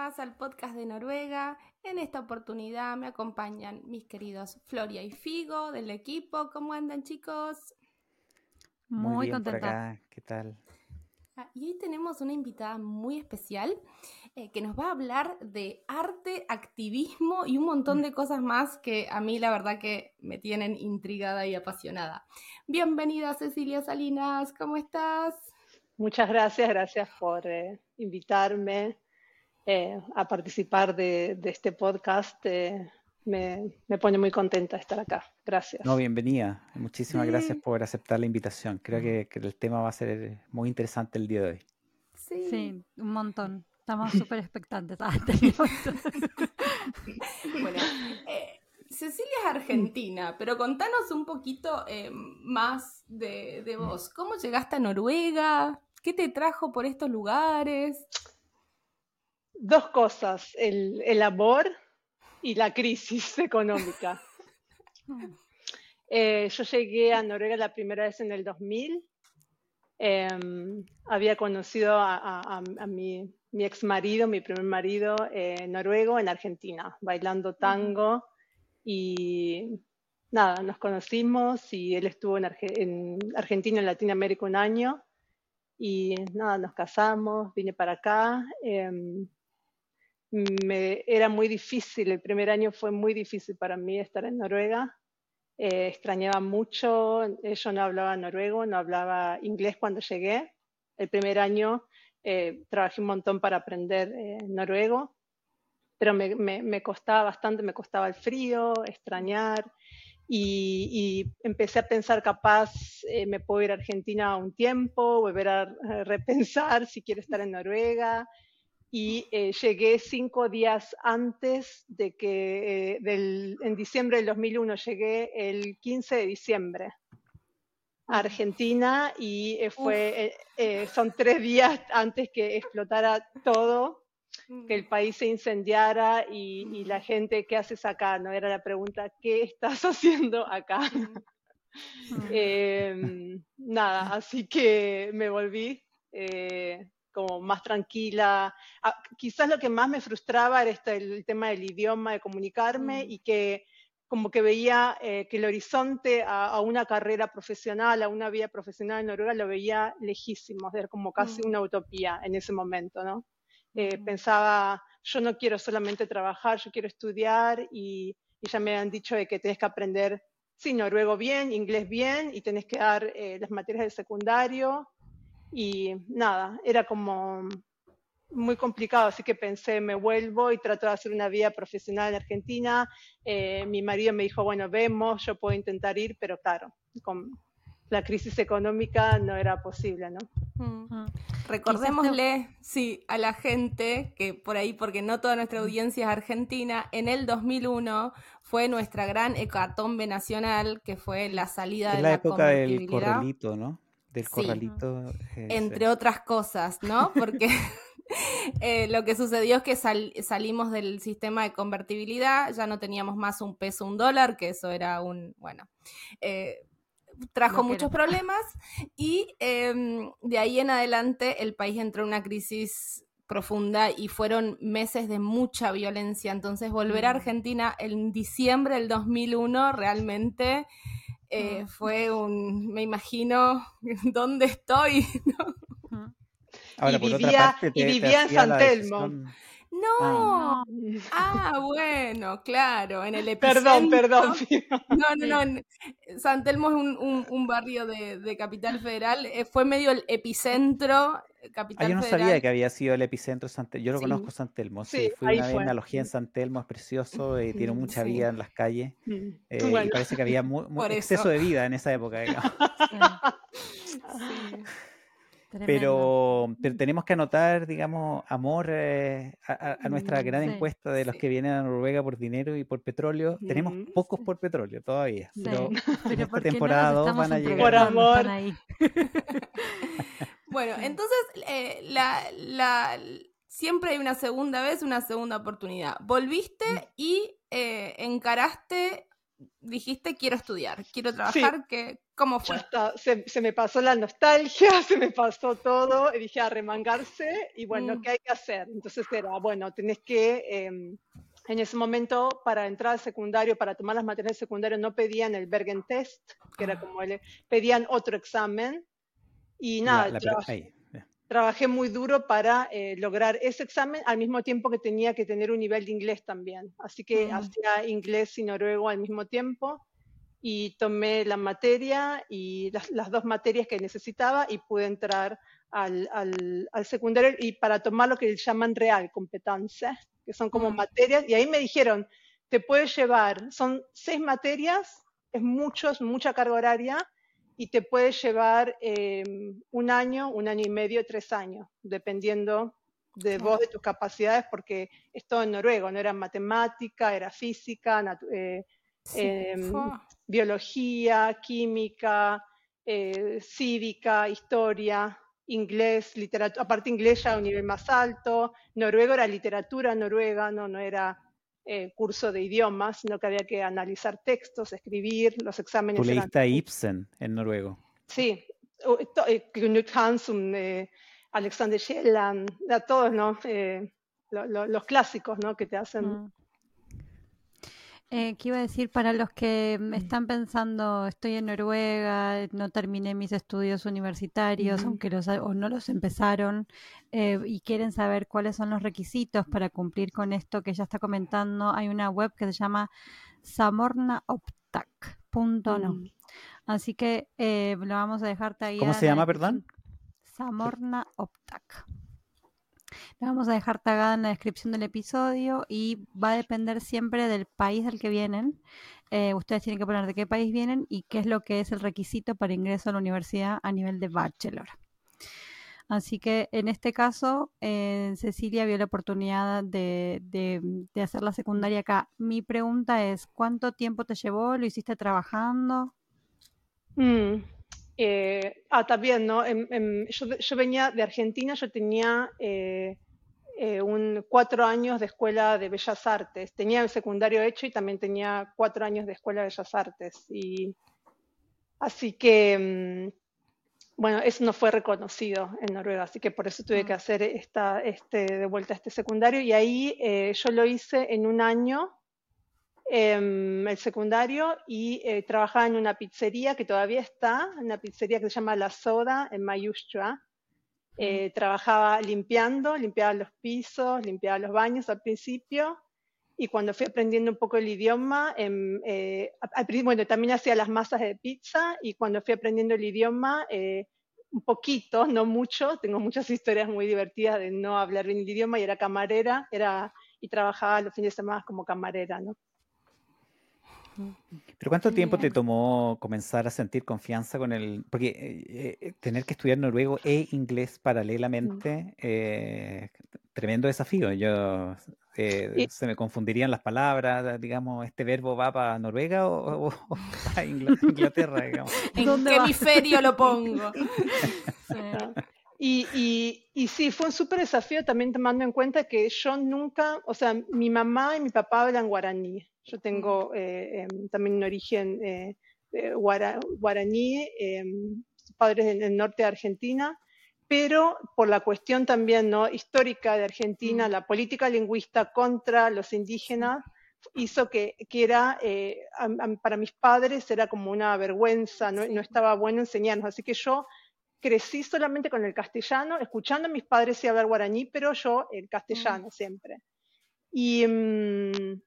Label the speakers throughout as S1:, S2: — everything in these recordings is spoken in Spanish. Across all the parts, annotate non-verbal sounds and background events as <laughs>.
S1: más al podcast de Noruega. En esta oportunidad me acompañan mis queridos Floria y Figo del equipo. ¿Cómo andan chicos?
S2: Muy,
S3: bien por
S2: contenta.
S3: acá. ¿Qué tal?
S1: Ah, Y hoy tenemos una invitada muy especial eh, que nos va a hablar de arte, activismo y un montón de cosas más que a mí la verdad que me tienen intrigada y apasionada. Bienvenida Cecilia Salinas, ¿cómo estás?
S4: Muchas gracias, gracias por eh, invitarme eh, a participar de, de este podcast. eh, me, me pone muy contenta estar acá. Gracias.
S3: No, bienvenida. Muchísimas
S1: Sí.
S3: gracias por aceptar la invitación. Creo que, que el tema va a ser muy interesante el día de hoy.
S1: Sí.
S2: Sí, un montón. Estamos súper expectantes. Ah, <laughs>
S1: Bueno, eh, Cecilia es argentina, pero contanos un poquito eh, más de, de vos. ¿Cómo llegaste a Noruega? ¿Qué te trajo por estos lugares?
S4: Dos cosas, el, el amor y la crisis <laughs> económica. <laughs> Eh, yo llegué a Noruega la primera vez en el 2000. Em, había conocido a, a- a- a mi, mi ex marido, mi primer marido eh, noruego en Argentina, bailando tango. Y nada, nos conocimos y él estuvo en, Arge- en Argentina, en Latinoamérica un año. Y nada, nos casamos, vine para acá. Me, era muy difícil, el primer año fue muy difícil para mí estar en Noruega. Eh, extrañaba mucho, eh, yo no hablaba noruego, no hablaba inglés cuando llegué. El primer año eh, trabajé un montón para aprender eh, noruego, pero me, me- me costaba bastante, me costaba el frío, extrañar. Y, y empecé a pensar, capaz me puedo ir a Argentina un tiempo, volver a repensar si quiero estar en Noruega y eh, llegué cinco días antes de que, eh, del, en diciembre del 2001, llegué el 15 de diciembre a Argentina y eh, fue, son tres días antes que explotara todo, que el país se incendiara y, y la gente, ¿qué haces acá? No era la pregunta, ¿qué estás <laughs> haciendo acá? Eh, nada, así que me volví eh, como más tranquila. Ah, quizás lo que más me frustraba era este, el tema del idioma, de comunicarme
S1: Mm.
S4: y que como que veía eh, que el horizonte a, a una carrera profesional, a una vida profesional en Noruega, lo veía lejísimo, era como casi
S1: Mm.
S4: una utopía en ese momento, ¿no? Eh,
S1: Mm.
S4: Pensaba, yo no quiero solamente trabajar, yo quiero estudiar y, y ya me han dicho de que tenés que aprender sí, noruego bien, inglés bien, y tenés que dar eh, las materias del secundario. Y nada, era como muy complicado, así que pensé, me vuelvo y trato de hacer una vida profesional en Argentina. Eh, mi marido me dijo, bueno, vemos, yo puedo intentar ir, pero claro, con la crisis económica no era posible, ¿no?
S1: Mm. Recordémosle, sí, a la gente que por ahí, porque no toda nuestra audiencia es argentina, en el 2001 fue nuestra gran hecatombe nacional, que fue la salida
S3: Es
S1: de
S3: la
S1: la
S3: época del corralito, ¿no? Del
S1: Sí.
S3: corralito. eh,
S1: entre
S3: sí.
S1: otras cosas, ¿no? Porque <laughs> <laughs> eh, lo que sucedió es que sal- salimos del sistema de convertibilidad, ya no teníamos más un peso, un dólar, que eso era un, bueno, eh, trajo muchos
S2: era.
S1: problemas y em, de ahí en adelante el país entró en una crisis profunda y fueron meses de mucha violencia. Entonces volver a
S2: Mm.
S1: Argentina en diciembre del 2001 realmente eh,
S2: Mm.
S1: fue un, me imagino, <laughs> ¿dónde estoy? <laughs>
S3: Ahora,
S4: y
S3: por otra
S4: vivía-
S3: parte,
S4: y
S3: te-
S4: vivía en San
S3: la
S1: No, ah, bueno, claro, en el epicentro.
S4: Perdón, perdón. <laughs>
S1: No, no, no. San Telmo es un, un- un barrio de, de Capital Federal. eh, fue medio el epicentro. eh,
S3: Ah,
S1: Capital
S3: yo no
S1: Federal.
S3: sabía que había sido el epicentro San Telmo. Yo lo
S4: Sí.
S3: conozco San Telmo, sí.
S4: Sí,
S3: Fui una vez alojé en San Telmo, es precioso, eh, tiene <laughs> mucha
S1: sí.
S3: vida en las calles.
S4: Mm.
S3: Y parece que había mu- mu-
S1: Por
S3: exceso
S1: eso.
S3: de vida en esa época, digamos. <laughs>
S1: Sí.
S3: Pero, tenemos que anotar, digamos, amor eh, a, nuestra mm, gran encuesta de los que vienen a Noruega por dinero y por petróleo. Tenemos pocos por petróleo todavía, pero <laughs> en esta temporada van a llegar.
S4: Por amor. <laughs>
S1: bueno, <laughs> entonces, eh, la, la, siempre hay una segunda vez, una segunda oportunidad. Volviste mm. y eh, encaraste dijiste quiero estudiar, quiero trabajar, que, ¿cómo fue?
S4: Se, me pasó la nostalgia, <laughs> se me pasó todo, y dije a remangarse y bueno, mm. ¿qué hay que hacer? Entonces era, bueno, tenés que, em, en ese momento para entrar al secundario, para tomar las materias del secundario, no pedían el Bergen Test, que era ah. como el, pedían otro examen y nada, trabajé muy duro para eh, lograr ese examen al mismo tiempo que tenía que tener un nivel de inglés también. Así que mm. hacía inglés y noruego al mismo tiempo y tomé la materia y las, dos materias que necesitaba y pude entrar al, al, secundario y para tomar lo que llaman real competencia, que son como mm. materias. Y ahí me dijeron, te puedes llevar, son seis materias, es mucho, mucha carga horaria y te puede llevar eh, un año, un año y medio, tres años, dependiendo de vos, de tus capacidades, porque es todo en noruego, no era matemática, era física, eh, em, biología, química, eh, cívica, historia, inglés, literatura, aparte inglés ya a un nivel más alto, noruego era literatura noruega, no, no era eh, curso de idiomas, sino que había que analizar textos, escribir, los exámenes.
S3: Tú leíste a Ibsen en noruego.
S4: Sí, eh, Knut Hansson, eh, Alexander Kielland, a todos, ¿no? los clásicos, ¿no? Que te hacen mm.
S5: Eh, ¿Qué iba a decir para los que mm. están pensando, estoy en Noruega, no terminé mis estudios universitarios, aunque los, o no los empezaron, eh, y quieren saber cuáles son los requisitos para cumplir con esto que ya está comentando? Hay una web que se llama samornaoptak.no. Mm. Así que eh, lo vamos a dejarte ahí.
S3: ¿Cómo se llama, perdón?
S5: Samorna la vamos a dejar tagada en la descripción del episodio y va a depender siempre del país del que vienen. Eh, ustedes tienen que poner de qué país vienen y qué es lo que es el requisito para ingreso a la universidad a nivel de bachelor. Así que en este caso, eh, Cecilia vio la oportunidad de, hacer la secundaria acá. Mi pregunta es, ¿cuánto tiempo te llevó? ¿Lo hiciste trabajando?
S4: Mm, eh, ah, también, ¿no? yo, venía de Argentina, yo tenía eh, un cuatro años de escuela de bellas artes. Tenía el secundario hecho y también tenía cuatro años de escuela de bellas artes. Y así que, mm, bueno, eso no fue reconocido en Noruega, así que por eso tuve que mm. hacer esta, este, de vuelta a este secundario. Y ahí yo lo hice en un año Em, el secundario y eh, trabajaba en una pizzería que todavía está, una pizzería que se llama La Soda en Mayustra. Eh, trabajaba limpiando, limpiaba los pisos, limpiaba los baños al principio y cuando fui aprendiendo un poco el idioma, em, eh, bueno, también hacía las masas de pizza y cuando fui aprendiendo el idioma, un poquito, no mucho, tengo muchas historias muy divertidas de no hablar bien el idioma y era camarera, era y trabajaba los fines de semana como camarera, ¿no?
S3: ¿Pero cuánto tiempo te tomó comenzar a sentir confianza con el...? Porque eh, eh, tener que estudiar noruego e inglés paralelamente, eh, tremendo desafío. Yo se me confundirían las palabras, digamos, ¿este verbo va para Noruega o, para Inglaterra? Digamos? <laughs>
S1: ¿En qué hemisferio lo pongo? <laughs>
S4: Y, y, y, sí, fue un súper desafío también tomando en cuenta que yo nunca, o sea, mi mamá y mi papá hablan guaraní. Yo tengo eh, em, también un origen eh, guaraní, em, padres en el norte de Argentina, pero por la cuestión también ¿no? histórica de Argentina, mm. la política lingüista contra los indígenas hizo que, que era, eh, para mis padres era como una vergüenza, no, no estaba bueno enseñarnos. Así que yo crecí solamente con el castellano, escuchando a mis padres y hablar guaraní, pero yo el castellano mm. siempre. Y mm,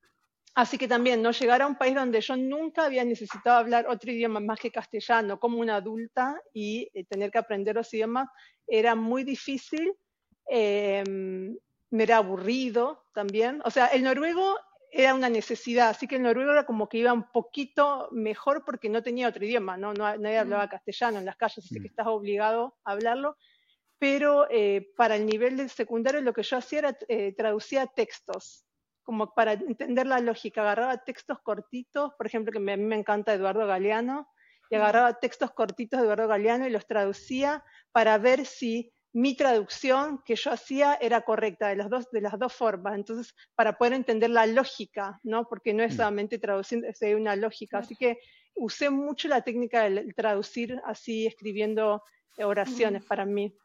S4: así que también no llegar a un país donde yo nunca había necesitado hablar otro idioma más que castellano como una adulta y eh, tener que aprender los idiomas era muy difícil. Em, me era aburrido también. O sea, el noruego era una necesidad, así que el noruego era como que iba un poquito mejor porque no tenía otro idioma, no, no nadie hablaba mm. castellano en las calles, así que mm. estás obligado a hablarlo. pero eh, para el nivel del secundario lo que yo hacía era eh, traducía textos, como para entender la lógica. Agarraba textos cortitos, por ejemplo, que a mí me encanta Eduardo Galeano, y agarraba textos cortitos de Eduardo Galeano y los traducía para ver si mi traducción que yo hacía era correcta de las dos, de las dos formas. Entonces, para poder entender la lógica, ¿no? Porque no es mm. solamente traduciendo, es una lógica. Así que usé mucho la técnica de traducir así, escribiendo oraciones para mí.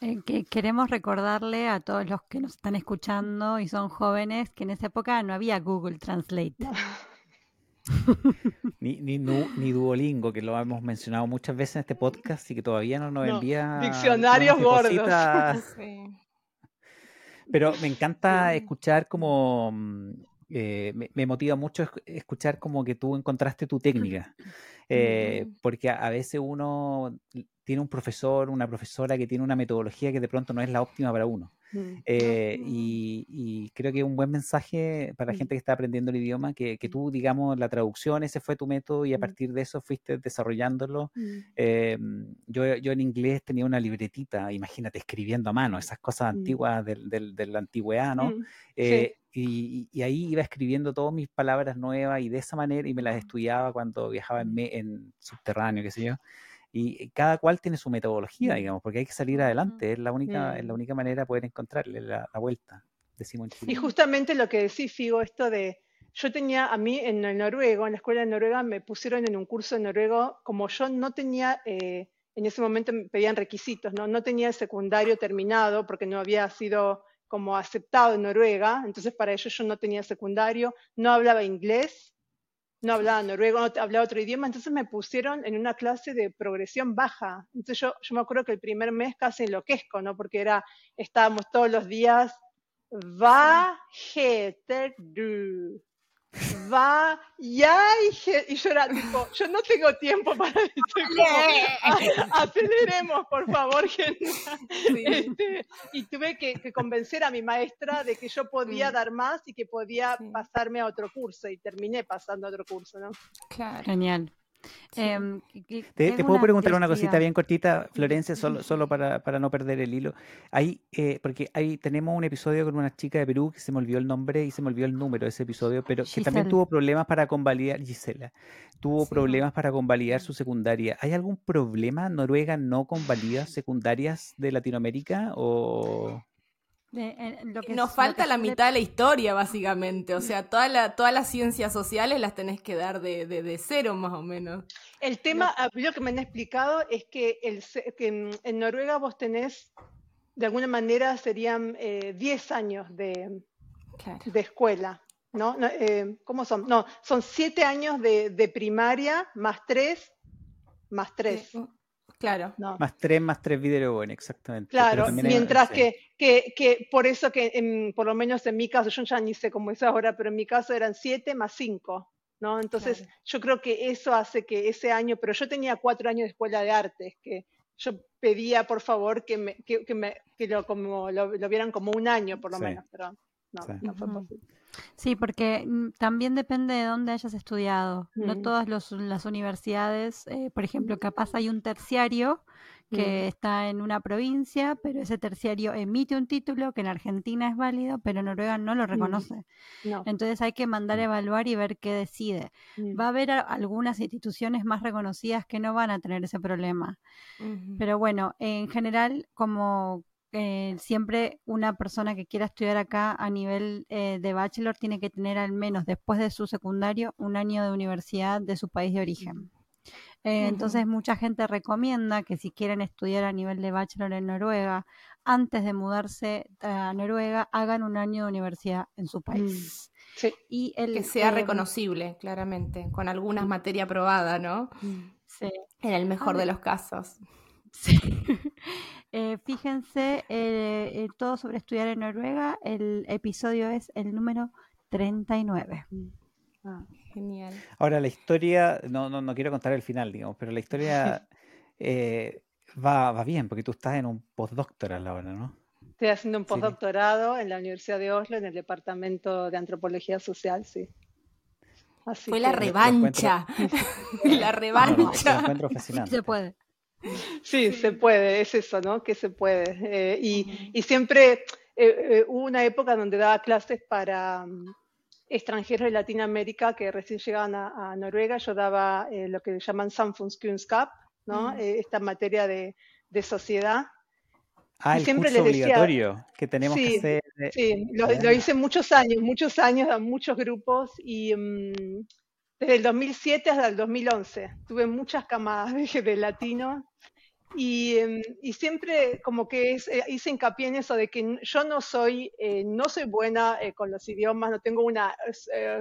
S5: Eh, que queremos recordarle a todos los que nos están escuchando y son jóvenes que en esa época no había Google Translate.
S3: ni, ni, ni, Duolingo, que lo hemos mencionado muchas veces en este podcast y que todavía no nos envía.
S4: Diccionarios gordos. <laughs>
S3: Pero me encanta escuchar como. Mm, eh, me, motiva mucho escuchar como que tú encontraste tu técnica. <laughs> Eh, porque a, veces uno tiene un profesor, una profesora que tiene una metodología que de pronto no es la óptima para uno. Mm. Eh, y, creo que es un buen mensaje para la mm. gente que está aprendiendo el idioma, que, que, tú, digamos, la traducción, ese fue tu método y a mm. partir de eso fuiste desarrollándolo. Eh, yo, yo en inglés tenía una libretita, imagínate, escribiendo a mano, esas cosas antiguas del, del, de la antigüedad, ¿no? Eh, y, y, ahí iba escribiendo todas mis palabras nuevas y de esa manera, y me las estudiaba cuando viajaba en, en subterráneo, qué sé yo y cada cual tiene su metodología, digamos, porque hay que salir adelante, es la única, es la única manera de poder encontrarle la, vuelta, decimos
S4: Y justamente lo que decís, Figo, esto de, yo tenía, a mí en el noruego, en la escuela de Noruega, me pusieron en un curso de noruego, como yo no tenía, eh, en ese momento me pedían requisitos, ¿no? no tenía el secundario terminado porque no había sido como aceptado en Noruega, entonces para ello yo no tenía secundario, no hablaba inglés, no hablaba noruego, no hablaba otro idioma, entonces me pusieron en una clase de progresión baja. Entonces yo, yo me acuerdo que el primer mes casi enloquezco, ¿no? Porque era, estábamos todos los días, va, du, va, ya, y yo era tipo, yo no tengo tiempo para <laughs> esto, aceleremos, por favor, gente. Este, y tuve que, convencer a mi maestra de que yo podía dar más y que podía pasarme a otro curso, y terminé pasando a otro curso, ¿no?
S5: Claro. Genial.
S3: Em, te, puedo preguntar una cosita bien cortita, Florencia, solo, solo para, para no perder el hilo. Ahí, eh, porque ahí tenemos un episodio con una chica de Perú que se me olvidó el nombre y se me olvidó el número de ese episodio, pero que también tuvo problemas para convalidar, Gisela, tuvo problemas para convalidar su secundaria. ¿Hay algún problema? ¿Noruega no convalida secundarias de Latinoamérica o...?
S1: Nos falta la mitad de la historia, básicamente. O sea, toda la, todas las ciencias sociales las tenés que dar de, de, cero, más o menos.
S4: El tema, lo que me han explicado es que, el, en, Noruega vos tenés, de alguna manera, serían 10 eh, años de, de escuela. ¿no? Eh, ¿Cómo son? No, son 7 años de, de, primaria más 3, más 3.
S1: Claro.
S3: Más tres, más tres video bueno, exactamente.
S4: Claro, mientras que, que, que, por eso que por lo menos en mi caso, yo ya ni sé cómo es ahora, pero en mi caso eran siete más cinco, ¿no? Entonces yo creo que eso hace que ese año, pero yo tenía cuatro años de escuela de artes, que yo pedía por favor que, me, que, me, que lo, como, lo, vieran como un año por lo menos, pero no, no fue posible.
S5: Sí, porque mm, también depende de dónde hayas estudiado. No mm. todas las universidades, eh, por ejemplo, capaz hay un terciario que mm. está en una provincia, pero ese terciario emite un título que en Argentina es válido, pero Noruega no lo reconoce. Entonces hay que mandar a evaluar y ver qué decide. Va a haber algunas instituciones más reconocidas que no van a tener ese problema. Pero bueno, en general, como eh, siempre una persona que quiera estudiar acá a nivel eh, de bachelor tiene que tener al menos después de su secundario un año de universidad de su país de origen. Eh, entonces mucha gente recomienda que si quieren estudiar a nivel de bachelor en Noruega, antes de mudarse a Noruega, hagan un año de universidad en su país.
S1: Mm, y el, que sea reconocible, claramente, con alguna materia aprobada, ¿no? Sí. En el mejor de los casos. <laughs>
S5: Sí. Eh, fíjense, eh, eh, todo sobre estudiar en Noruega, el episodio es el número 39. Mm.
S1: Ah, genial.
S3: Ahora, la historia, no, no, no quiero contar el final, digamos, pero la historia <laughs> va, va bien, porque tú estás en un postdoctoral ahora, ¿no?
S4: Estoy haciendo un postdoctorado en la Universidad de Oslo, en el Departamento de Antropología Social, sí.
S1: Fue la revancha. <laughs> la revancha. <laughs>
S5: se puede. <laughs>
S4: Sí, se puede, es eso, ¿no? Que se puede. Eh, y, y, siempre eh, hubo una época donde daba clases para um, extranjeros de Latinoamérica que recién llegaban a, a Noruega. Yo daba lo que llaman Samfundskunskap, ¿no? esta materia de, de sociedad.
S3: Ah, el siempre curso obligatorio que tenemos que hacer.
S4: Sí, lo, hice muchos años, muchos años a muchos grupos y um, desde el 2007 hasta el 2011 tuve muchas camadas de, de latino y, em, y, siempre como que es, eh, hice hincapié en eso de que yo no soy, eh, no soy buena eh, con los idiomas, no tengo una,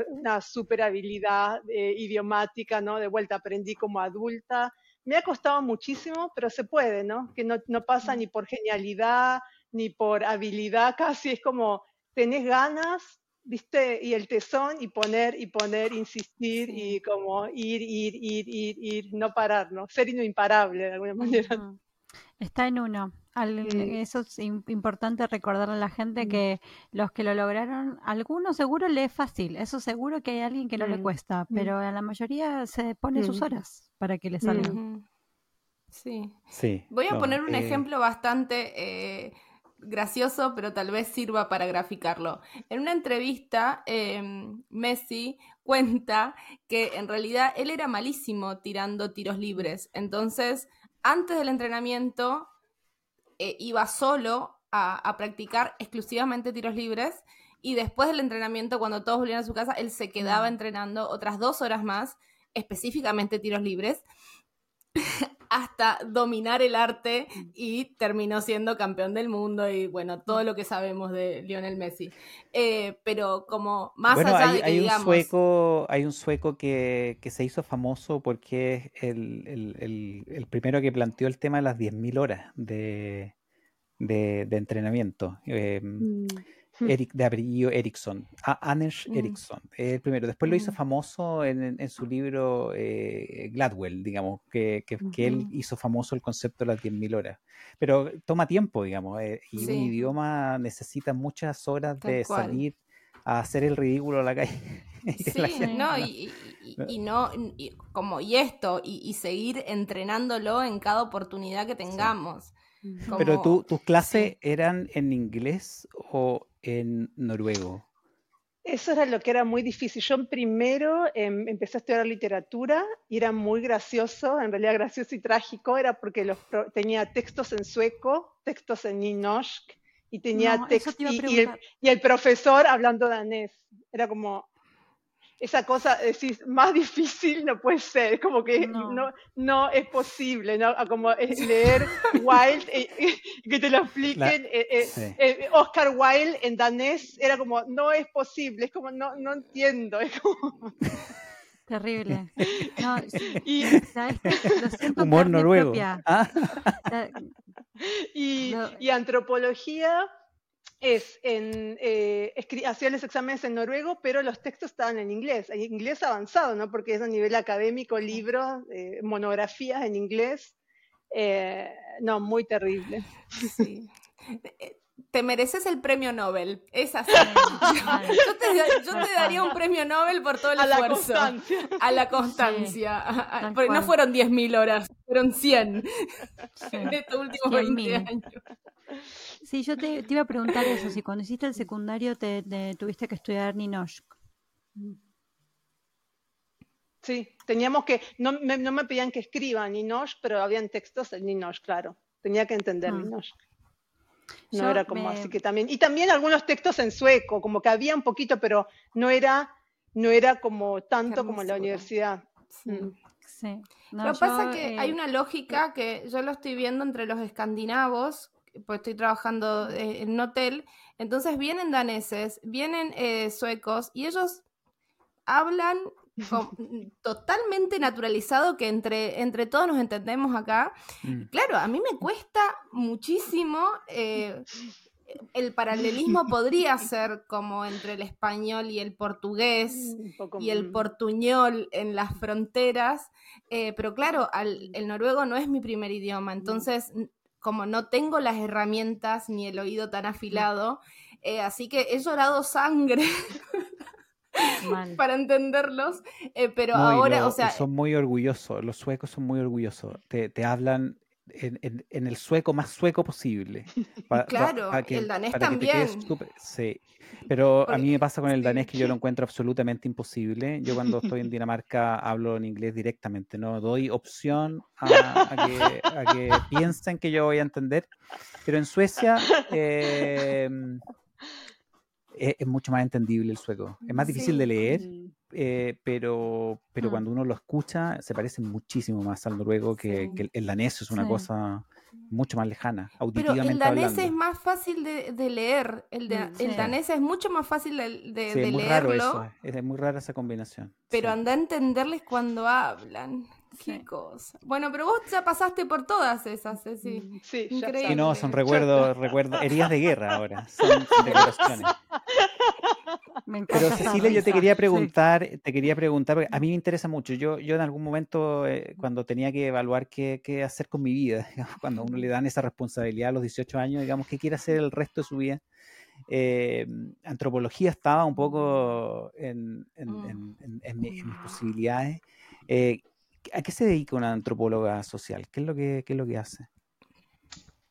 S4: una super habilidad idiomática, ¿no? De vuelta aprendí como adulta. Me ha costado muchísimo, pero se puede, ¿no? Que no, no pasa ni por genialidad, ni por habilidad, casi es como tenés ganas, ¿viste? Y el tesón y poner y poner, insistir y como ir, ir, ir, ir, ir, no parar, ¿no? Ser imparable de alguna <laughs> manera.
S5: Está en uno. Eso es importante recordarle a la gente que los que lo lograron, algunos seguro le es fácil, eso seguro que hay alguien que no le cuesta, pero a la mayoría se pone sus horas para que le salga.
S1: Sí.
S3: sí.
S1: Voy a poner un eh, ejemplo bastante eh, gracioso, pero tal vez sirva para graficarlo. En una entrevista, em, Messi <laughs> cuenta que en realidad él era malísimo tirando tiros libres. Entonces, antes del entrenamiento, eh, iba solo a, practicar exclusivamente tiros libres. Y después del entrenamiento, cuando todos volvían a su casa, él se quedaba entrenando otras dos horas más, específicamente tiros libres <laughs> hasta dominar el arte mm. y terminó siendo campeón del mundo y bueno, todo mm. lo que sabemos de Lionel Messi. Eh, pero como más allá
S3: hay,
S1: de que
S3: hay
S1: digamos...
S3: Un sueco, hay un sueco que, que se hizo famoso porque es el, el, el, primero que planteó el tema de las 10.000 horas de, de, de entrenamiento. Eh. Eric, de apellido Erickson, Anders mm. Erickson, el primero. Después lo hizo mm. famoso en, su libro eh, Gladwell, digamos, que, que, él hizo famoso el concepto de las 10.000 horas. Pero toma tiempo, digamos, eh, y un idioma necesita muchas horas de salir a hacer el ridículo a la calle. <laughs>
S1: Sí, no, y, y, no, como y esto, y, seguir entrenándolo en cada oportunidad que tengamos.
S3: Pero tú, tus clases eran en inglés o en noruego?
S4: Eso era lo que era muy difícil. Yo primero em, empecé a estudiar literatura y era muy gracioso, en realidad gracioso y trágico, era porque los tenía textos en sueco, textos en ninosk y tenía textos y, y, el profesor hablando danés. Era como, esa cosa, decís, más difícil no puede ser, como que no, no, es posible, ¿no? Como <laughs> leer Wilde, eh, eh, que te lo expliquen, eh, Oscar Wilde en danés, era como, no es posible, es como, no, no entiendo, es como... <laughs>
S5: Terrible. No, <laughs>
S3: y, Humor noruego. ¿Ah?
S4: y, y antropología es en, eh, hacía los exámenes en noruego, pero los textos estaban en inglés, en inglés avanzado, ¿no? Porque es a nivel académico, libros, eh, monografías en inglés. Eh, no, muy terrible.
S1: Sí. <laughs> Te mereces el premio Nobel, es así. <laughs> <laughs> yo, te, daría un premio Nobel por todo el a esfuerzo. La constancia. A la constancia. porque no fueron 10.000 horas, fueron 100 en estos últimos 20 años.
S5: Sí, yo te, iba a preguntar eso, si cuando hiciste el secundario te, tuviste que estudiar Ninoshk.
S4: Sí, teníamos que, no me, no me pedían que escriba Ninoshk, pero habían textos en Ninoshk, claro. Tenía que entender ah. Ninoshk. No era como así que también. Y también algunos textos en sueco, como que había un poquito, pero no era, no era como tanto como en la universidad.
S1: Sí. Mm. lo que pasa es que hay eh, una lógica que yo lo estoy viendo entre los escandinavos, pues estoy trabajando eh, en un hotel, entonces vienen daneses, vienen eh, suecos y ellos hablan totalmente naturalizado que entre, entre todos nos entendemos acá. Mm. Claro, a mí me cuesta muchísimo. Eh, el paralelismo <laughs> podría ser como entre el español y el portugués y el portuñol en las fronteras, pero claro, el noruego no es mi primer idioma, entonces como no tengo las herramientas ni el oído tan afilado, eh, así que he llorado sangre <laughs> <laughs> para entenderlos, eh, pero ahora, o sea...
S3: Son muy orgullosos, los suecos son muy orgullosos, te, hablan en, en, el sueco más sueco posible. <laughs>
S1: claro, el danés también.
S3: sí, pero a mí me pasa con el danés que yo lo <laughs> encuentro absolutamente imposible. Yo cuando estoy en Dinamarca hablo en inglés directamente, no doy opción a, que, piensen que yo voy a entender. Pero en Suecia eh, es, mucho más entendible el sueco. Es más difícil de leer, eh, pero, pero mm. cuando uno lo escucha se parece muchísimo más al noruego que, el, danés es una cosa mucho más lejana, auditivamente
S1: Pero el danés es más fácil de, leer, el, el danés es mucho más fácil de, de, es muy
S3: Raro eso. Es muy rara esa combinación.
S1: Pero anda a entenderles cuando hablan. Qué cosa. Bueno, pero vos ya pasaste por todas esas, sí.
S4: Mm, sí,
S3: Increíble. no, son recuerdos, recuerdos, heridas de guerra ahora. Son <laughs> decoraciones. Pero Cecilia, yo te quería preguntar, te quería preguntar, porque a mí me interesa mucho. Yo, yo en algún momento, eh, cuando tenía que evaluar qué, qué, hacer con mi vida, <laughs> cuando a uno le dan esa responsabilidad a los 18 años, digamos, qué quiere hacer el resto de su vida, eh, antropología estaba un poco en, en, mm. en, mis posibilidades. Eh, ¿A qué se dedica una antropóloga social? ¿Qué es lo que, qué es lo que hace?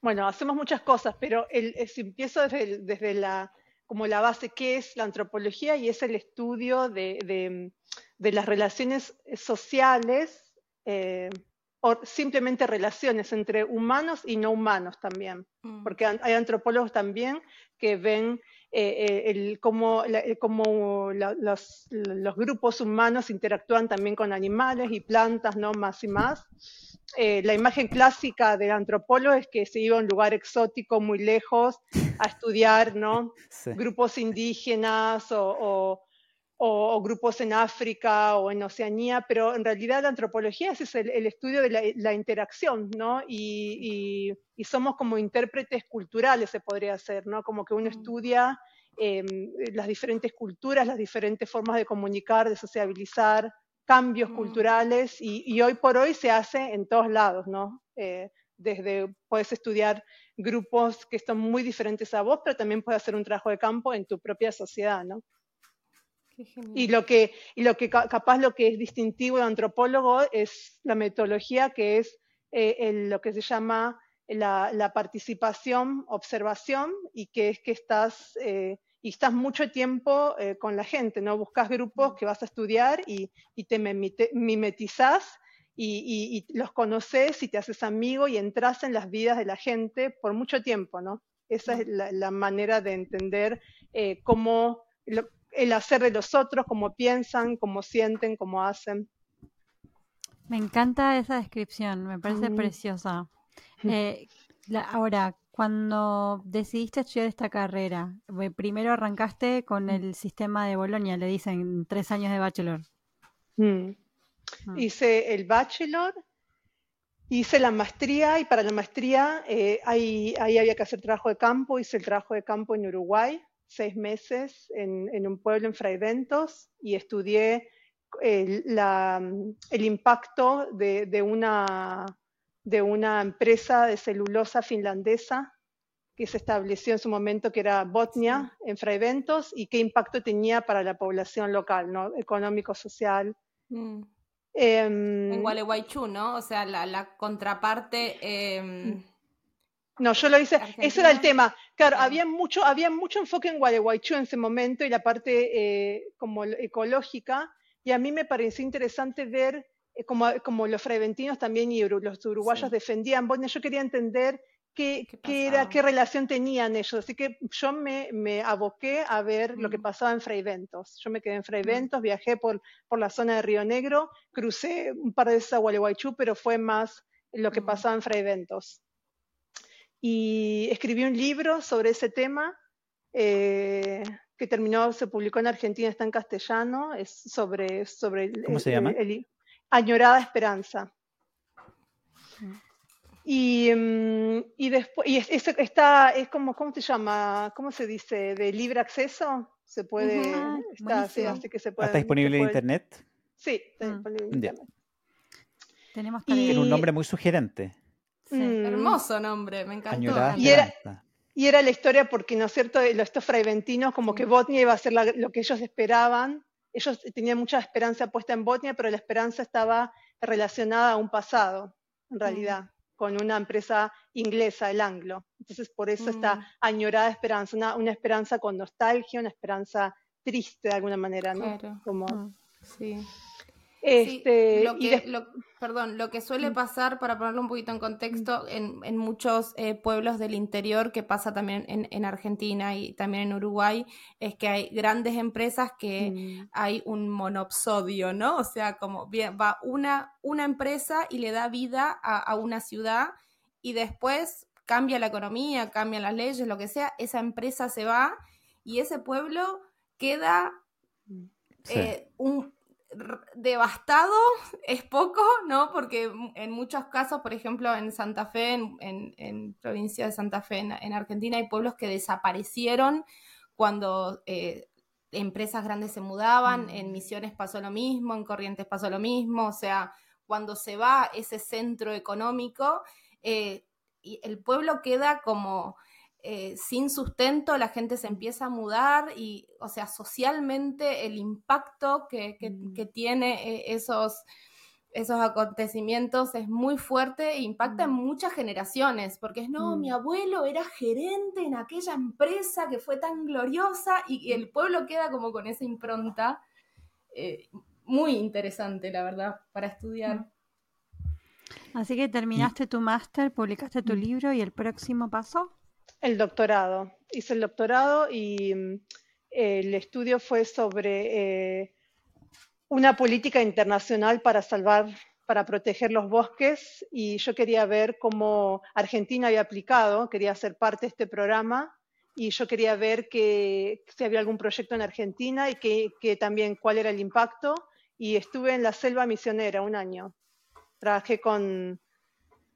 S4: Bueno, hacemos muchas cosas, pero el, si empiezo desde, desde la como la base, ¿qué es la antropología? Y es el estudio de, las relaciones sociales, eh, o simplemente relaciones entre humanos y no humanos también, mm. porque hay antropólogos también que ven eh, eh, cómo, los, grupos humanos interactúan también con animales y plantas, ¿no? Más y más. Eh, la imagen clásica del antropólogo es que se iba a un lugar exótico muy lejos a estudiar ¿no? <laughs> grupos indígenas o, grupos en África o en Oceanía, pero en realidad la antropología es el, estudio de la, interacción, ¿no? Y, somos como intérpretes culturales, se podría hacer, ¿no? Como que uno mm. estudia em, las diferentes culturas, las diferentes formas de comunicar, de sociabilizar, cambios mm. culturales y, hoy por hoy se hace en todos lados, ¿no? Eh, desde puedes estudiar grupos que están muy diferentes a vos, pero también puedes hacer un trabajo de campo en tu propia sociedad, ¿no? Y lo que, y lo que capaz lo que es distintivo de antropólogo es la metodología que es eh, lo que se llama la, la, participación, observación, y que es que estás eh, y estás mucho tiempo eh, con la gente, ¿no? Buscas grupos que vas a estudiar y, te mimetizás y, los conoces y te haces amigo y entras en las vidas de la gente por mucho tiempo, ¿no? Esa es la, manera de entender cómo el hacer de los otros, cómo piensan, cómo sienten, cómo hacen.
S5: Me encanta esa descripción, me parece preciosa. Eh, ahora, cuando decidiste estudiar esta carrera, eh, primero arrancaste con el sistema de Bolonia, le dicen tres años de bachelor.
S4: Mm. Ah. Hice el bachelor, hice la maestría y para la maestría eh, ahí, había que hacer trabajo de campo. Hice el trabajo de campo en Uruguay, seis meses en, un pueblo en Fraiventos y estudié el, impacto de una de una empresa de celulosa finlandesa que se estableció en su momento, que era Botnia, en Fraiventos, y qué impacto tenía para la población local, ¿no? económico, social.
S1: Mm. Em, en Gualeguaychú, ¿no? O sea, la, contraparte... Em,
S4: no, yo lo hice, ese era el tema. Claro, había, mucho, había mucho enfoque en Gualeguaychú en ese momento y la parte eh, como ecológica, y a mí me pareció interesante ver eh, como, como, los freventinos también y los uruguayos defendían Botnia, yo quería entender qué, ¿Qué, era, qué relación tenían ellos. Así que yo me, me aboqué a ver lo que mm. pasaba en Freiventos. Yo me quedé en Freiventos, mm. viajé por, por la zona de Río Negro, crucé un par de veces a Gualeguaychú, pero fue más lo que mm. pasaba en Freiventos. Y escribí un libro sobre ese tema. Eh, que terminó, se publicó en Argentina, está en castellano, es sobre... sobre
S3: ¿Cómo se llama?
S4: añorada esperanza. Y, mm, y después, y es, está, es como, ¿cómo se llama? ¿Cómo se dice? ¿De libre acceso? Se puede, está, que se puede,
S3: ¿Está disponible en internet?
S4: Sí, está mm. disponible en internet.
S5: Tenemos
S3: Tiene un nombre muy sugerente.
S1: Mm. Hermoso nombre, me encantó.
S4: y era, y era la historia porque, ¿no es cierto?, estos fraiventinos, como que Botnia iba a ser lo que ellos esperaban, ellos tenían mucha esperanza puesta en Botnia, pero la esperanza estaba relacionada a un pasado, en realidad, con una empresa inglesa, el Anglo. Entonces, por eso esta
S1: Mm.
S4: añorada esperanza, una, una esperanza con nostalgia, una esperanza triste de alguna manera, ¿no?
S1: Claro.
S4: Como,
S5: Mm.
S1: Sí.
S4: Este,
S1: Sí, lo
S4: y
S1: que, lo- perdón, lo que suele pasar, para ponerlo un poquito en contexto, en, en muchos eh, pueblos del interior, que pasa también en, en Argentina y también en Uruguay, es que hay grandes empresas que
S4: Mm,
S1: hay un monopsodio, ¿no? O sea, como bien, va una, una empresa y le da vida a, a una ciudad y después cambia la economía, cambian las leyes, lo que sea, esa empresa se va y ese pueblo queda
S4: mm,
S3: Sí.
S1: eh, un devastado es poco, ¿no? Porque en muchos casos, por ejemplo, en Santa Fe, en, en- en provincia de Santa Fe, en, en Argentina, hay pueblos que desaparecieron cuando eh, empresas grandes se mudaban, en
S4: Mm.
S1: Misiones pasó lo mismo, en Corrientes pasó lo mismo, o sea, cuando se va ese centro económico, eh, y el pueblo queda como eh, sin sustento, la gente se empieza a mudar y, o sea, socialmente el impacto que, que-
S4: Mm.
S1: que tiene eh, esos, esos acontecimientos es muy fuerte e impacta en muchas generaciones, porque es, no,
S4: Mm.
S1: mi abuelo era gerente en aquella empresa que fue tan gloriosa y, y el pueblo queda como con esa impronta. eh, muy interesante, la verdad, para estudiar.
S5: Así que terminaste tu máster, publicaste tu libro y el próximo paso.
S4: El doctorado. Hice el doctorado y mm, el estudio fue sobre eh, una política internacional para salvar, para proteger los bosques y yo quería ver cómo Argentina había aplicado, quería ser parte de este programa y yo quería ver que, si había algún proyecto en Argentina y que, que también cuál era el impacto y estuve en la selva misionera un año. Trabajé con,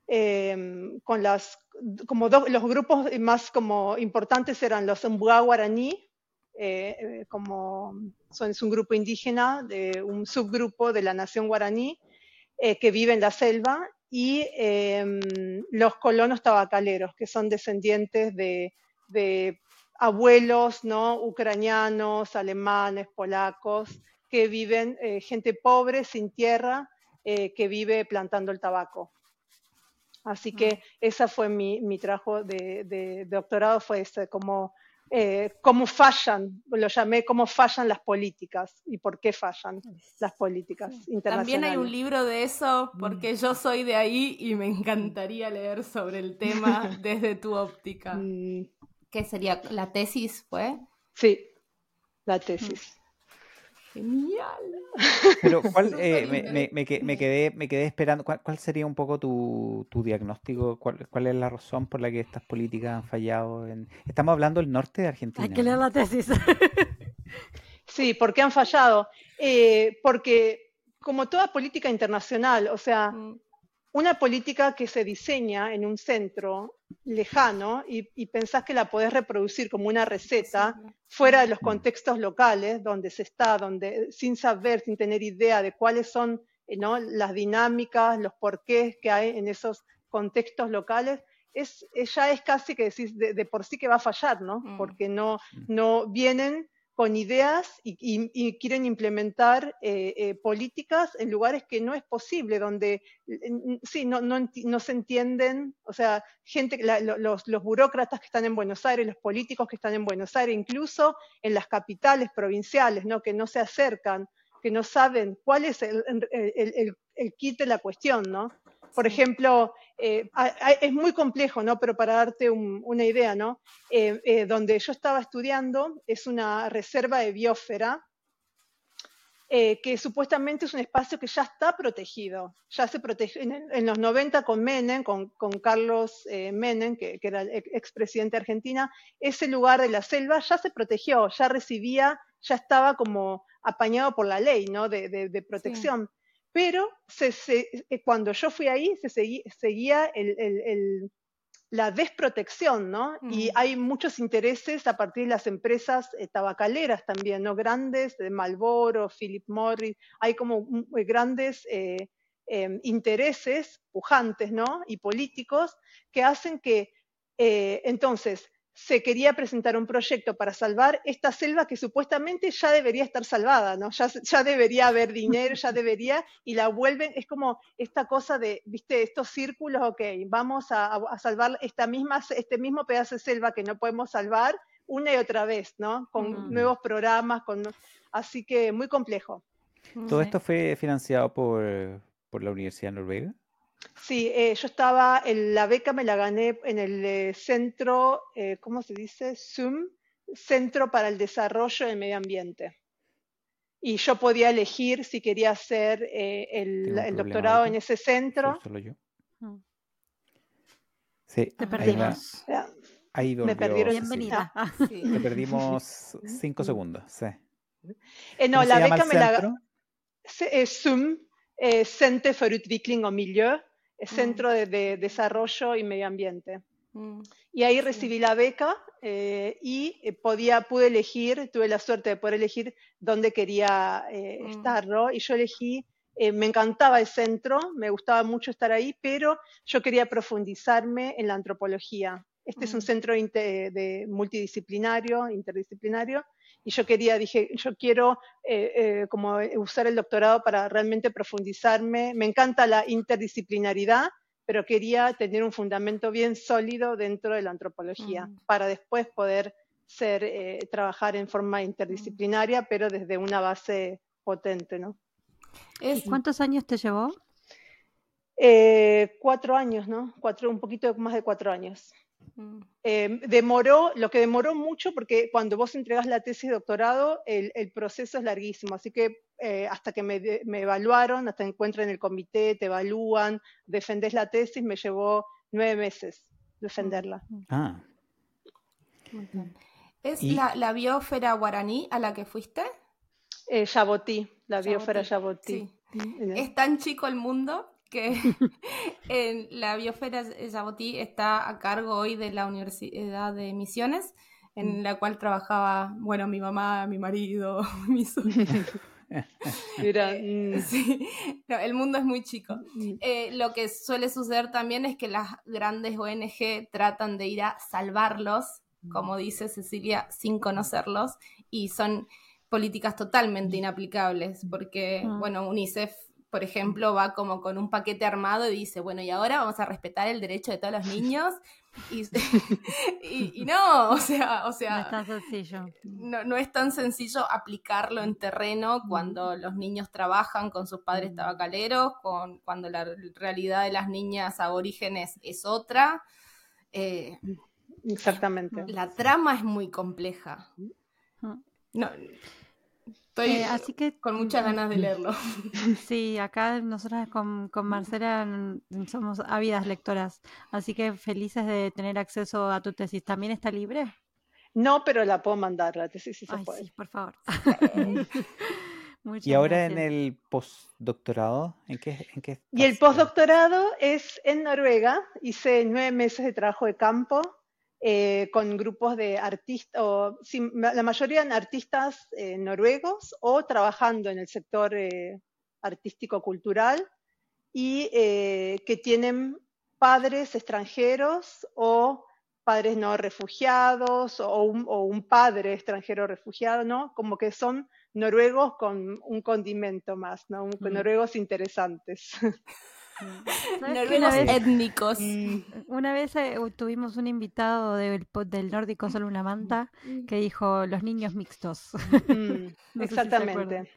S4: eh, con las, como do- los grupos más como importantes eran los Mbuá guaraní, eh, eh, como son, es un grupo indígena, de un subgrupo de la nación guaraní eh, que vive en la selva, y em, los colonos tabacaleros, que son descendientes de, abuelos ¿no? ucranianos, alemanes, polacos, que viven, gente pobre, sin tierra, que vive plantando el tabaco. Así que esa fue mi, mi trabajo de, de- de doctorado, fue ese, como eh, cómo fallan, lo llamé cómo fallan las políticas y por qué fallan las políticas internacionales.
S1: También hay un libro de eso,
S4: Mm.
S1: porque yo soy de ahí y me encantaría leer sobre el tema <laughs> desde tu óptica.
S4: Mm,
S1: ¿Qué sería? ¿La tesis fue?
S4: sí, la tesis.
S1: Genial.
S3: Pero <laughs> ¿cuál,
S1: Súper
S3: eh, me, me- quedé, me quedé esperando, ¿cuál, cuál sería un poco tu, tu diagnóstico? ¿Cuál, cuál es la razón por la que estas políticas han fallado? En... Estamos hablando del norte de Argentina.
S5: Hay que leer
S3: ¿no?
S5: la tesis. <laughs>
S4: Sí, ¿por qué han fallado? Eh, porque como toda política internacional, o sea,
S1: Mm,
S4: una política que se diseña en un centro lejano y, y pensás que la podés reproducir como una receta fuera de los contextos locales donde se está, donde sin saber, sin tener idea de cuáles son eh, ¿no? las dinámicas, los porqués que hay en esos contextos locales, es, es- ya es casi que decís de, de por sí que va a fallar, ¿no?
S1: Mm.
S4: Porque no, no vienen con ideas y, y- quieren implementar eh, eh, políticas en lugares que no es posible, donde n- sí, no, no, se entienden, o sea, gente, la- lo- los, los burócratas que están en Buenos Aires, los políticos que están en Buenos Aires, incluso en las capitales provinciales, ¿no? que no se acercan, que no saben cuál es el, el- el- el kit de la cuestión, ¿no? Por ejemplo, eh, es muy complejo, ¿no? Pero para darte un- una idea, ¿no? Eh, eh, donde yo estaba estudiando es una reserva de biosfera que supuestamente es un espacio que ya está protegido. Ya se protegió en, en los 90 con Menem, con, con Carlos Menem, que, que era el ex- expresidente de Argentina, ese lugar de la selva ya se protegió, ya recibía, ya estaba como apañado por la ley, ¿no? De, de- de protección. Pero se- se- eh, cuando yo fui ahí, se seguía el- el- el- la desprotección, ¿no? Y hay muchos intereses a partir de las empresas eh, tabacaleras también, ¿no? Grandes, de Marlboro, Philip Morris, hay como eh, grandes eh, eh, intereses pujantes, ¿no? Y políticos que hacen que, entonces, se quería presentar un proyecto para salvar esta selva que supuestamente ya debería estar salvada, ¿no? Ya, ya debería haber dinero, ya debería, y la vuelven, es como esta cosa de, viste, estos círculos, ok, vamos a, a salvar esta misma, este mismo pedazo de selva que no podemos salvar una y otra vez, ¿no? Con nuevos programas, con, así que muy complejo.
S3: ¿Todo esto fue financiado por, por la Universidad de Noruega?
S4: Sí, eh, yo estaba, en la beca me la gané en el eh, centro, eh, ¿cómo se dice? ZOOM, Centro para el Desarrollo del Medio Ambiente. Y yo podía elegir si quería hacer el, el doctorado en ese centro.
S3: Solo yo.
S5: Mm.
S3: Sí,
S5: Te
S3: ahí
S5: perdimos.
S3: va. Ahí
S4: Me perdieron.
S5: Bienvenida. Ah,
S1: Sí.
S3: Te perdimos <laughs> cinco segundos. Sí.
S4: Eh, no,
S3: ¿Cómo se
S4: la
S3: llama
S4: beca
S3: el
S4: me la
S3: centro?
S4: gané. Es ZOOM, eh, Center for Utvikling og Miljø, Centro de, de Desarrollo y Medio Ambiente.
S1: Mm.
S4: Y ahí recibí la beca eh, y eh, podía, pude elegir, tuve la suerte de poder elegir dónde quería eh,
S1: Mm.
S4: estar, ¿no? Y yo elegí, eh, me encantaba el centro, me gustaba mucho estar ahí, pero yo quería profundizarme en la antropología. Este es un
S1: Mm.
S4: centro de multidisciplinario, interdisciplinario, y yo quería, dije, yo quiero eh, eh, como usar el doctorado para realmente profundizarme. Me encanta la interdisciplinaridad, pero quería tener un fundamento bien sólido dentro de la antropología
S1: Mm.
S4: para después poder ser, eh, trabajar en forma interdisciplinaria, pero desde una base potente, ¿no?
S1: Es,
S5: ¿Y cuántos años te llevó?
S4: Eh, cuatro años, ¿no? Cuatro, un poquito más de cuatro años.
S1: Mm.
S4: Eh, demoró, lo que demoró mucho, porque cuando vos entregas la tesis de doctorado, el, el proceso es larguísimo, así que eh, hasta que me, me evaluaron, hasta que encuentran el comité, te evalúan, defendés la tesis, me llevó nueve meses defenderla.
S3: Ah,
S1: Muy bien. ¿Es
S3: Y-
S1: la, la biosfera guaraní a la que fuiste?
S4: Eh, Yabotí, la biosfera
S1: Yabotí,
S4: Yabotí.
S1: sí.
S4: En el-
S1: Es tan chico el mundo que <laughs> en la biosfera Yabotí está a cargo hoy de la Universidad de Misiones, en la cual trabajaba, bueno, mi mamá, mi marido, <laughs> mi sobrino. <laughs>
S4: Mira,
S1: Eh,
S4: mm,
S1: sí, no, el mundo es muy chico.
S4: mm,
S1: Eh, lo que suele suceder también es que las grandes ONG tratan de ir a salvarlos, como dice Cecilia, sin conocerlos, y son políticas totalmente inaplicables, porque,
S5: Mm.
S1: bueno, UNICEF, por ejemplo, va como con un paquete armado y dice, bueno, y ahora vamos a respetar el derecho de todos los niños, <laughs> y, y- y no, o sea, o
S5: No
S1: sea,
S5: es tan sencillo.
S1: no, no es tan sencillo aplicarlo en terreno cuando los niños trabajan con sus padres tabacaleros, con, cuando la realidad de las niñas aborígenes es otra. Eh,
S4: exactamente.
S1: la trama es muy compleja. No, estoy
S5: Eh, así que
S1: con muchas ganas de leerlo. <laughs>
S5: Sí, acá nosotras con, con Marcela mm, somos ávidas lectoras, así que felices de tener acceso a tu tesis. ¿También está libre?
S4: No, pero la puedo mandar, la tesis se
S5: Ay,
S4: puede.
S5: sí, por favor. <laughs> Muchas
S3: y ahora en el postdoctorado, ¿en qué, en qué
S4: Y el postdoctorado es en Noruega. Hice nueve meses de trabajo de campo eh, con grupos de artistas, o sí, ma- la mayoría en artistas eh, noruegos o trabajando en el sector eh, artístico-cultural y eh, que tienen padres extranjeros o padres no refugiados o un, o un padre extranjero refugiado, ¿no? Como que son noruegos con un condimento más, ¿no? Un-
S5: Mm.
S4: Noruegos interesantes. <laughs> <laughs>
S5: ¿Sabes que una
S1: Noruegos
S5: vez,
S1: étnicos.
S5: una vez eh, tuvimos un invitado del, del nórdico Solo una manta que dijo los niños mixtos.
S4: Mm, <laughs>
S5: No si
S4: exactamente.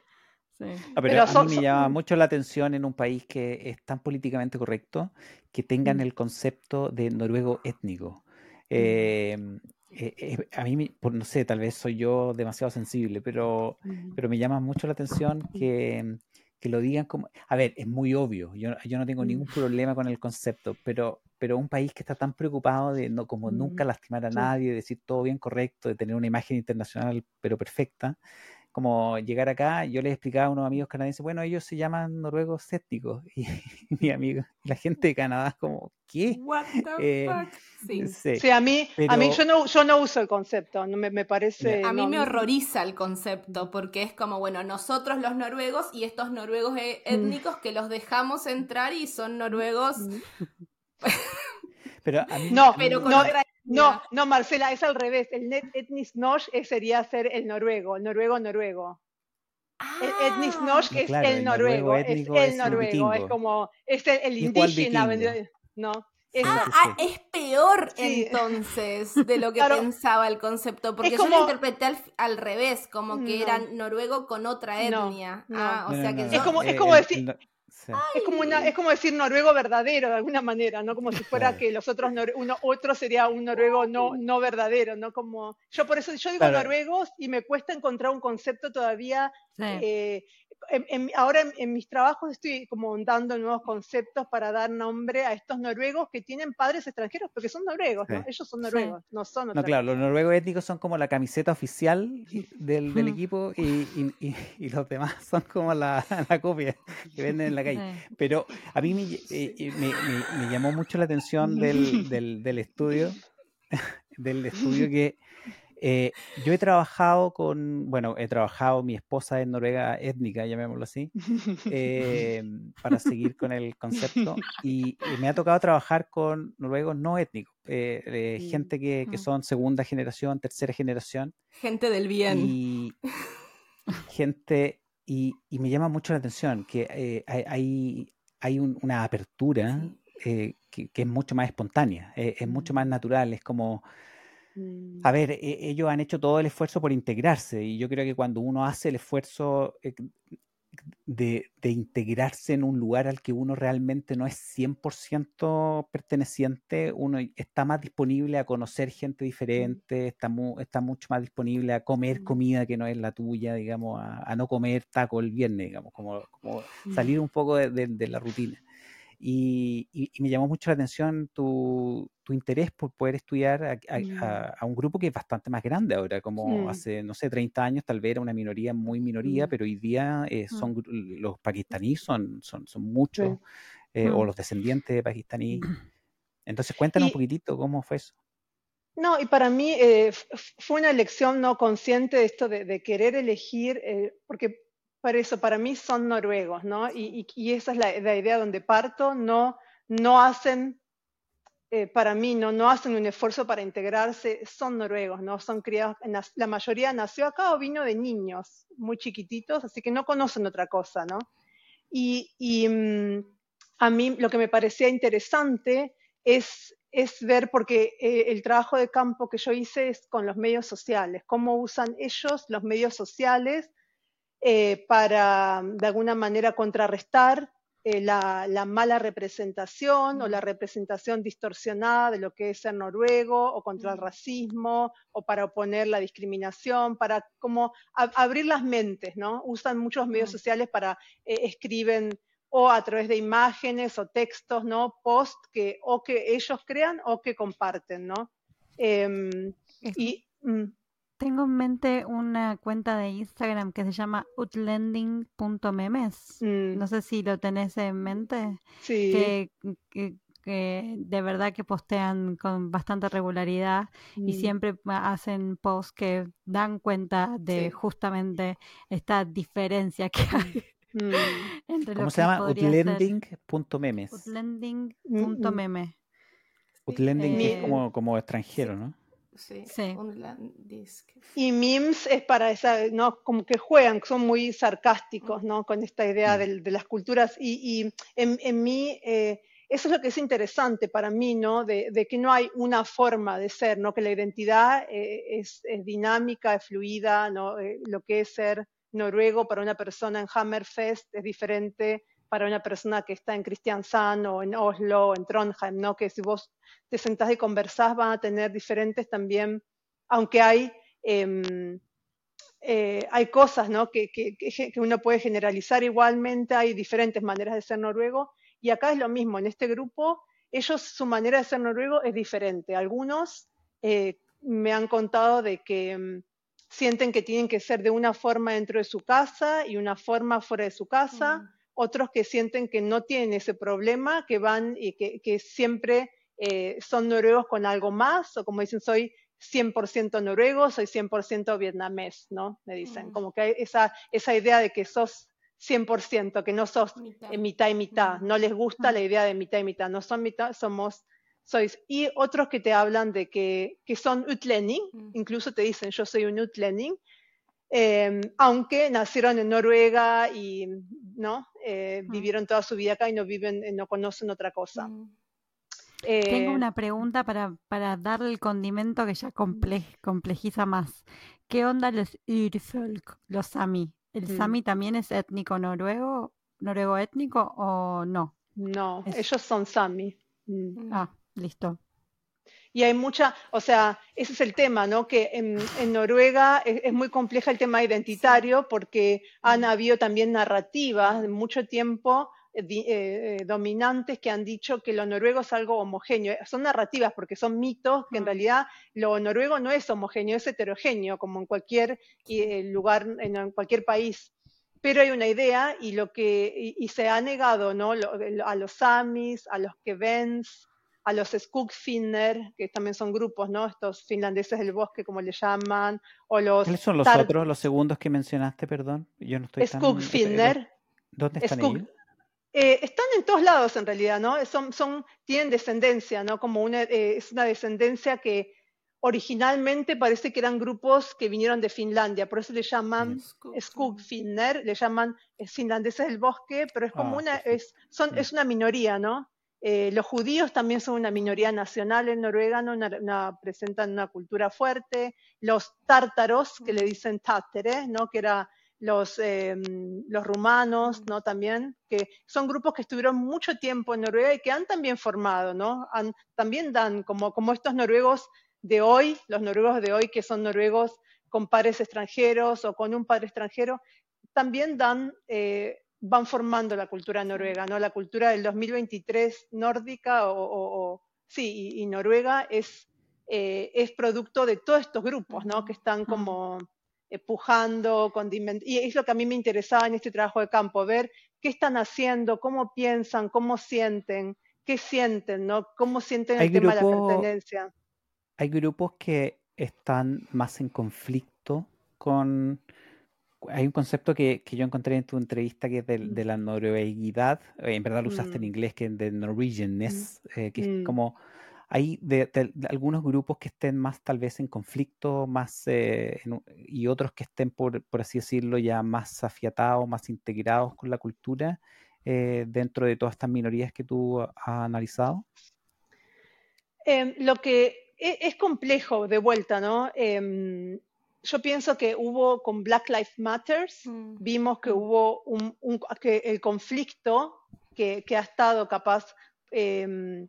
S5: Sí.
S3: Ah, pero
S4: Pero
S3: a
S4: son-
S3: mí me
S4: son-
S3: llama mucho la atención en un país que es tan políticamente correcto que tengan
S4: Mm.
S3: el concepto de noruego étnico. Eh, eh, eh, a mí, por, no sé, tal vez soy yo demasiado sensible, pero,
S4: Mm.
S3: pero me llama mucho la atención que, que lo digan como... A ver, es muy obvio, yo, yo no tengo ningún
S4: Mm.
S3: problema con el concepto, pero, pero un país que está tan preocupado de no, como nunca
S4: Mm,
S3: lastimar a nadie, de decir todo bien correcto, de tener una imagen internacional pero perfecta, como llegar acá, yo les explicaba a unos amigos canadienses, bueno, ellos se llaman noruegos étnicos, <laughs> y, mi amigo, la gente de Canadá como, ¿qué?
S1: What the
S3: Eh,
S1: fuck? Sí.
S3: Sí.
S4: Sí, a mí, a mí yo no, yo no uso el concepto, no me, me parece.
S1: A mí
S4: no,
S1: me horroriza el concepto porque es como, bueno, nosotros los noruegos y estos noruegos e- étnicos que los dejamos entrar y son noruegos,
S4: Mm. <laughs>
S3: Pero a mí,
S4: No,
S1: pero con
S4: No,
S1: otra
S4: No, no, Marcela, es al revés. El net etnis norsk sería ser el noruego, el noruego noruego. El etnis
S1: Ah.
S4: norsk
S3: No,
S4: es
S3: claro,
S4: el
S3: el
S4: noruego,
S3: noruego
S4: es el
S3: es
S4: noruego, es como, es el, indígena. ¿no?
S1: Ah,
S3: sí,
S1: ah, es peor
S4: Sí.
S1: entonces de lo que
S4: Claro.
S1: pensaba el concepto, porque
S4: Es
S1: yo lo
S4: como-
S1: interpreté al, al revés, como que
S4: No.
S1: era noruego con otra etnia.
S4: no.
S1: Ah, o
S3: No,
S1: sea
S3: no,
S1: que
S3: no,
S1: yo-
S4: Es como-
S3: eh,
S4: como
S3: el-
S4: decir-
S3: sí.
S4: Es como, una, es como decir noruego verdadero de alguna manera, ¿no? Como si fuera que los otros, nor- uno, otro sería un noruego no, no verdadero, ¿no? Como, yo por eso, yo digo
S3: Claro.
S4: noruegos y me cuesta encontrar un concepto todavía
S5: Sí.
S4: eh, en- en- ahora en, en mis trabajos estoy como dando nuevos conceptos para dar nombre a estos noruegos que tienen padres extranjeros, porque son noruegos, ¿no? Ellos son
S5: Sí.
S4: noruegos, no son
S3: No, claro, los noruegos étnicos son como la camiseta oficial del, del
S5: Mm.
S3: equipo y, y- y- y los demás son como la, <laughs> la copia que venden en la calle.
S5: Sí.
S3: Pero a mí me, eh, eh, me- me- me llamó mucho la atención del, del- del estudio, <laughs> del estudio que eh, yo he trabajado con, bueno, he trabajado, mi esposa es noruega étnica, llamémoslo así, eh, para seguir con el concepto, y, y me ha tocado trabajar con noruegos no étnicos, eh, eh,
S4: Mm.
S3: gente que, que son segunda generación, tercera generación,
S1: gente del bien.
S3: y <laughs> gente, y, y me llama mucho la atención que eh, hay, hay, hay un- una apertura eh, que, que es mucho más espontánea, eh, es mucho más
S4: Mm.
S3: natural, es como,
S4: Mm.
S3: a ver, e- ellos han hecho todo el esfuerzo por integrarse y yo creo que cuando uno hace el esfuerzo de, de integrarse en un lugar al que uno realmente no es 100% perteneciente, uno está más disponible a conocer gente diferente, está, mu- está mucho más disponible a comer comida que no es la tuya, digamos, a, a no comer taco el viernes, digamos, como, como salir un poco de, de- de la rutina. Y, y- y me llamó mucho la atención tu, tu interés por poder estudiar a, a-
S4: Mm.
S3: a- un grupo que es bastante más grande ahora, como
S4: Mm.
S3: hace, no sé, 30 años tal vez era una minoría muy minoría,
S4: Mm.
S3: pero hoy día eh, son gru- los pakistaníes son, son, son muchos, eh, o
S5: Mm.
S3: los descendientes de pakistaníes. <clears throat> Entonces cuéntanos un poquitito cómo fue eso.
S4: No, y para mí eh, fue una elección no consciente esto de, de querer elegir, porque para eso, para mí son noruegos, ¿no? Y, esa es la, idea donde parto, no, no hacen, eh, para mí, no, no hacen un esfuerzo para integrarse, son noruegos, ¿no? Son criados, la mayoría nació acá o vino de niños muy chiquititos, así que no conocen otra cosa, ¿no? Y, y, mm, a mí lo que me parecía interesante es, es ver, porque eh, el trabajo de campo que yo hice es con los medios sociales, cómo usan ellos los medios sociales eh, para, de alguna manera, contrarrestar eh, la, la mala representación o la representación distorsionada de lo que es ser noruego o contra el racismo o para oponer la discriminación, para como a- abrir las mentes, ¿no? Usan muchos medios sociales para, eh, escriben o a través de imágenes o textos, ¿no? Post que o que ellos crean o que comparten, ¿no?
S5: Es-
S4: y mm,
S5: Tengo en mente una cuenta de Instagram que se llama utlending.memes.
S4: mm,
S5: No sé si lo tenés en mente.
S4: sí,
S5: Que, que- que de verdad que postean con bastante regularidad y
S4: mm,
S5: siempre hacen posts que dan cuenta de
S1: Sí.
S5: justamente esta diferencia que hay
S4: mm, <laughs>
S5: entre lo
S3: ¿Cómo se
S5: que
S3: llama?
S5: podría ser
S3: Utlending.memes.
S5: utlending.meme.
S3: Utlending que es
S5: Eh,
S3: como, como extranjero, ¿no?
S1: Sí,
S5: Sí.
S1: un land disc.
S4: Y memes es para esa, ¿no? Como que juegan, son muy sarcásticos, ¿no? Con esta idea
S3: Mm.
S4: del- de, las culturas. Y, y en, en mí, eh, eso es lo que es interesante para mí, ¿no? De, de que no hay una forma de ser, ¿no? Que la identidad eh, es, es dinámica, es fluida, ¿no? Eh, lo que es ser noruego para una persona en Hammerfest es diferente para una persona que está en Kristiansand o en Oslo o en Trondheim, ¿no? Que si vos te sentás y conversás van a tener diferentes también, aunque hay, em, eh, hay cosas ¿no? que, que- que- uno puede generalizar igualmente, hay diferentes maneras de ser noruego, y acá es lo mismo, en este grupo, ellos, su manera de ser noruego es diferente. Algunos eh, me han contado de que em, sienten que tienen que ser de una forma dentro de su casa y una forma fuera de su casa,
S1: Mm.
S4: Otros que sienten que no tienen ese problema, que van y que, que siempre eh, son noruegos con algo más, o como dicen, soy 100% noruego, soy 100% vietnamés, ¿no? Me dicen,
S1: Mm.
S4: como que hay esa, esa idea de que sos 100%, que no sos
S1: Mitad.
S4: eh, mitad y mitad,
S1: Mm.
S4: no les gusta
S5: Mm.
S4: la idea de mitad y mitad, no son mitad, somos sois. Y otros que te hablan de que, que son utlending,
S1: Mm.
S4: incluso te dicen yo soy un utlending, eh, aunque nacieron en Noruega y no Eh,
S5: Mm.
S4: vivieron toda su vida acá y no viven, eh, no conocen otra cosa.
S1: Mm.
S5: Tengo
S4: Eh,
S5: una pregunta para, para darle el condimento que ya comple- complejiza más. ¿Qué onda los Urfolk, los Sami? ¿El
S4: Mm.
S5: Sami también es étnico noruego, noruego étnico o no?
S4: no,
S5: es-
S4: ellos son Sami. Mm.
S5: Ah, listo.
S4: Y hay mucha, o sea, ese es el tema, ¿no? Que en, en Noruega es, es muy compleja el tema identitario porque han habido también narrativas de mucho tiempo eh, eh, eh, dominantes que han dicho que lo noruego es algo homogéneo. Son narrativas porque son mitos que en realidad lo noruego no es homogéneo, es heterogéneo, como en cualquier eh, lugar, en, cualquier país. Pero hay una idea y lo que y, y se ha negado, ¿no? Lo- a los samis, a los kevens, a los Skogfinner, que también son grupos, ¿no? Estos finlandeses del bosque, como le llaman, o los
S3: ¿Cuáles son los
S4: tar-
S3: otros, los segundos que mencionaste, perdón? Yo no estoy tan...
S4: Skogfinner.
S3: ¿Dónde están
S4: Skog-
S3: ellos?
S4: Eh, están en todos lados en realidad, ¿no? Son, son, tienen descendencia, ¿no? Como una, eh, es una descendencia que originalmente parece que eran grupos que vinieron de Finlandia, por eso le llaman
S1: Skog-
S4: Skogfinner, le llaman finlandeses del bosque, pero es como
S3: Ah,
S4: una, es, son, es una minoría, ¿no? Eh, los judíos también son una minoría nacional en Noruega, ¿no? Una- una- presentan una cultura fuerte. Los tártaros, que le dicen tátere, ¿no? Que era los, eh, los rumanos, ¿no? También, que son grupos que estuvieron mucho tiempo en Noruega y que han también formado, ¿no? Han- también dan, como, como estos noruegos de hoy, los noruegos de hoy que son noruegos con padres extranjeros o con un padre extranjero, también dan, eh, van formando la cultura noruega, ¿no? La cultura del 2023 nórdica o, o- o- sí, y, y Noruega es, eh, es producto de todos estos grupos, ¿no? Que están como eh, pujando, condiment- y es lo que a mí me interesaba en este trabajo de campo, ver qué están haciendo, cómo piensan, cómo sienten, qué sienten, ¿no? Cómo sienten el tema de la pertenencia.
S3: Hay grupos que están más en conflicto con... Hay un concepto que, que yo encontré en tu entrevista que es del- de, la norueguidad, eh, en verdad lo usaste en
S4: Mm.
S3: inglés, que es de Norwegianness, eh, que es
S4: Mm.
S3: como... Hay de, de- de algunos grupos que estén más tal vez en conflicto, más eh, en y otros que estén, por, por así decirlo, ya más afiatados, más integrados con la cultura eh, dentro de todas estas minorías que tú has analizado.
S4: Em, lo que e- es, complejo de vuelta, ¿no? Yo pienso que hubo con Black Lives Matters,
S1: Mm.
S4: vimos que
S1: Mm.
S4: hubo un, un- que el conflicto que, que ha estado capaz em,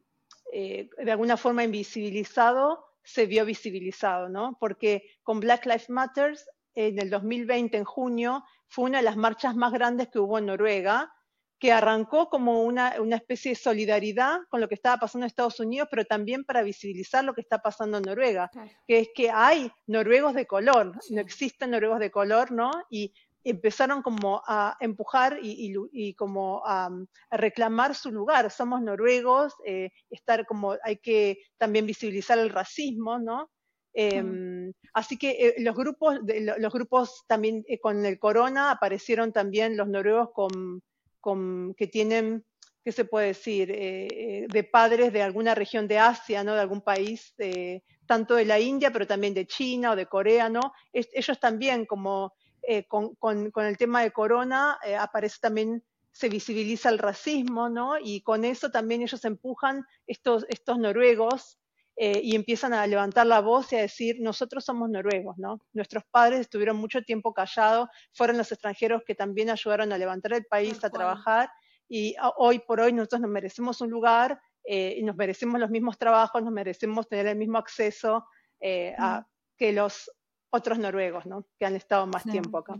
S4: eh, de alguna forma invisibilizado, se vio visibilizado, ¿no? Porque con Black Lives Matters, en el 2020, en junio, fue una de las marchas más grandes que hubo en Noruega, que arrancó como una, una especie de solidaridad con lo que estaba pasando en Estados Unidos, pero también para visibilizar lo que está pasando en Noruega
S1: Claro.
S4: que es que hay noruegos de color,
S1: Sí.
S4: no existen noruegos de color, ¿no? Y empezaron como a empujar y, y lu- y como a, a reclamar su lugar. Somos noruegos, eh, estar como hay que también visibilizar el racismo, ¿no? Em, Así que eh, los grupos, de- lo- los grupos también eh, con el corona aparecieron también los noruegos con, con que tienen ¿qué se puede decir? Eh, eh, de padres de alguna región de Asia, ¿no? De algún país, eh, tanto de la India, pero también de China o de Corea, ¿no? Ellos también, como eh, con, con- el tema de corona, aparece también, se visibiliza el racismo, ¿no? Y con eso también ellos empujan estos, estos noruegos eh, y empiezan a levantar la voz y a decir, nosotros somos noruegos, ¿no? Nuestros padres estuvieron mucho tiempo callados, fueron los extranjeros que también ayudaron a levantar el país, a trabajar, y hoy por hoy nosotros nos merecemos un lugar eh, y nos merecemos los mismos trabajos, nos merecemos tener el mismo acceso eh, a, que los otros noruegos, ¿no? Que han estado más tiempo acá.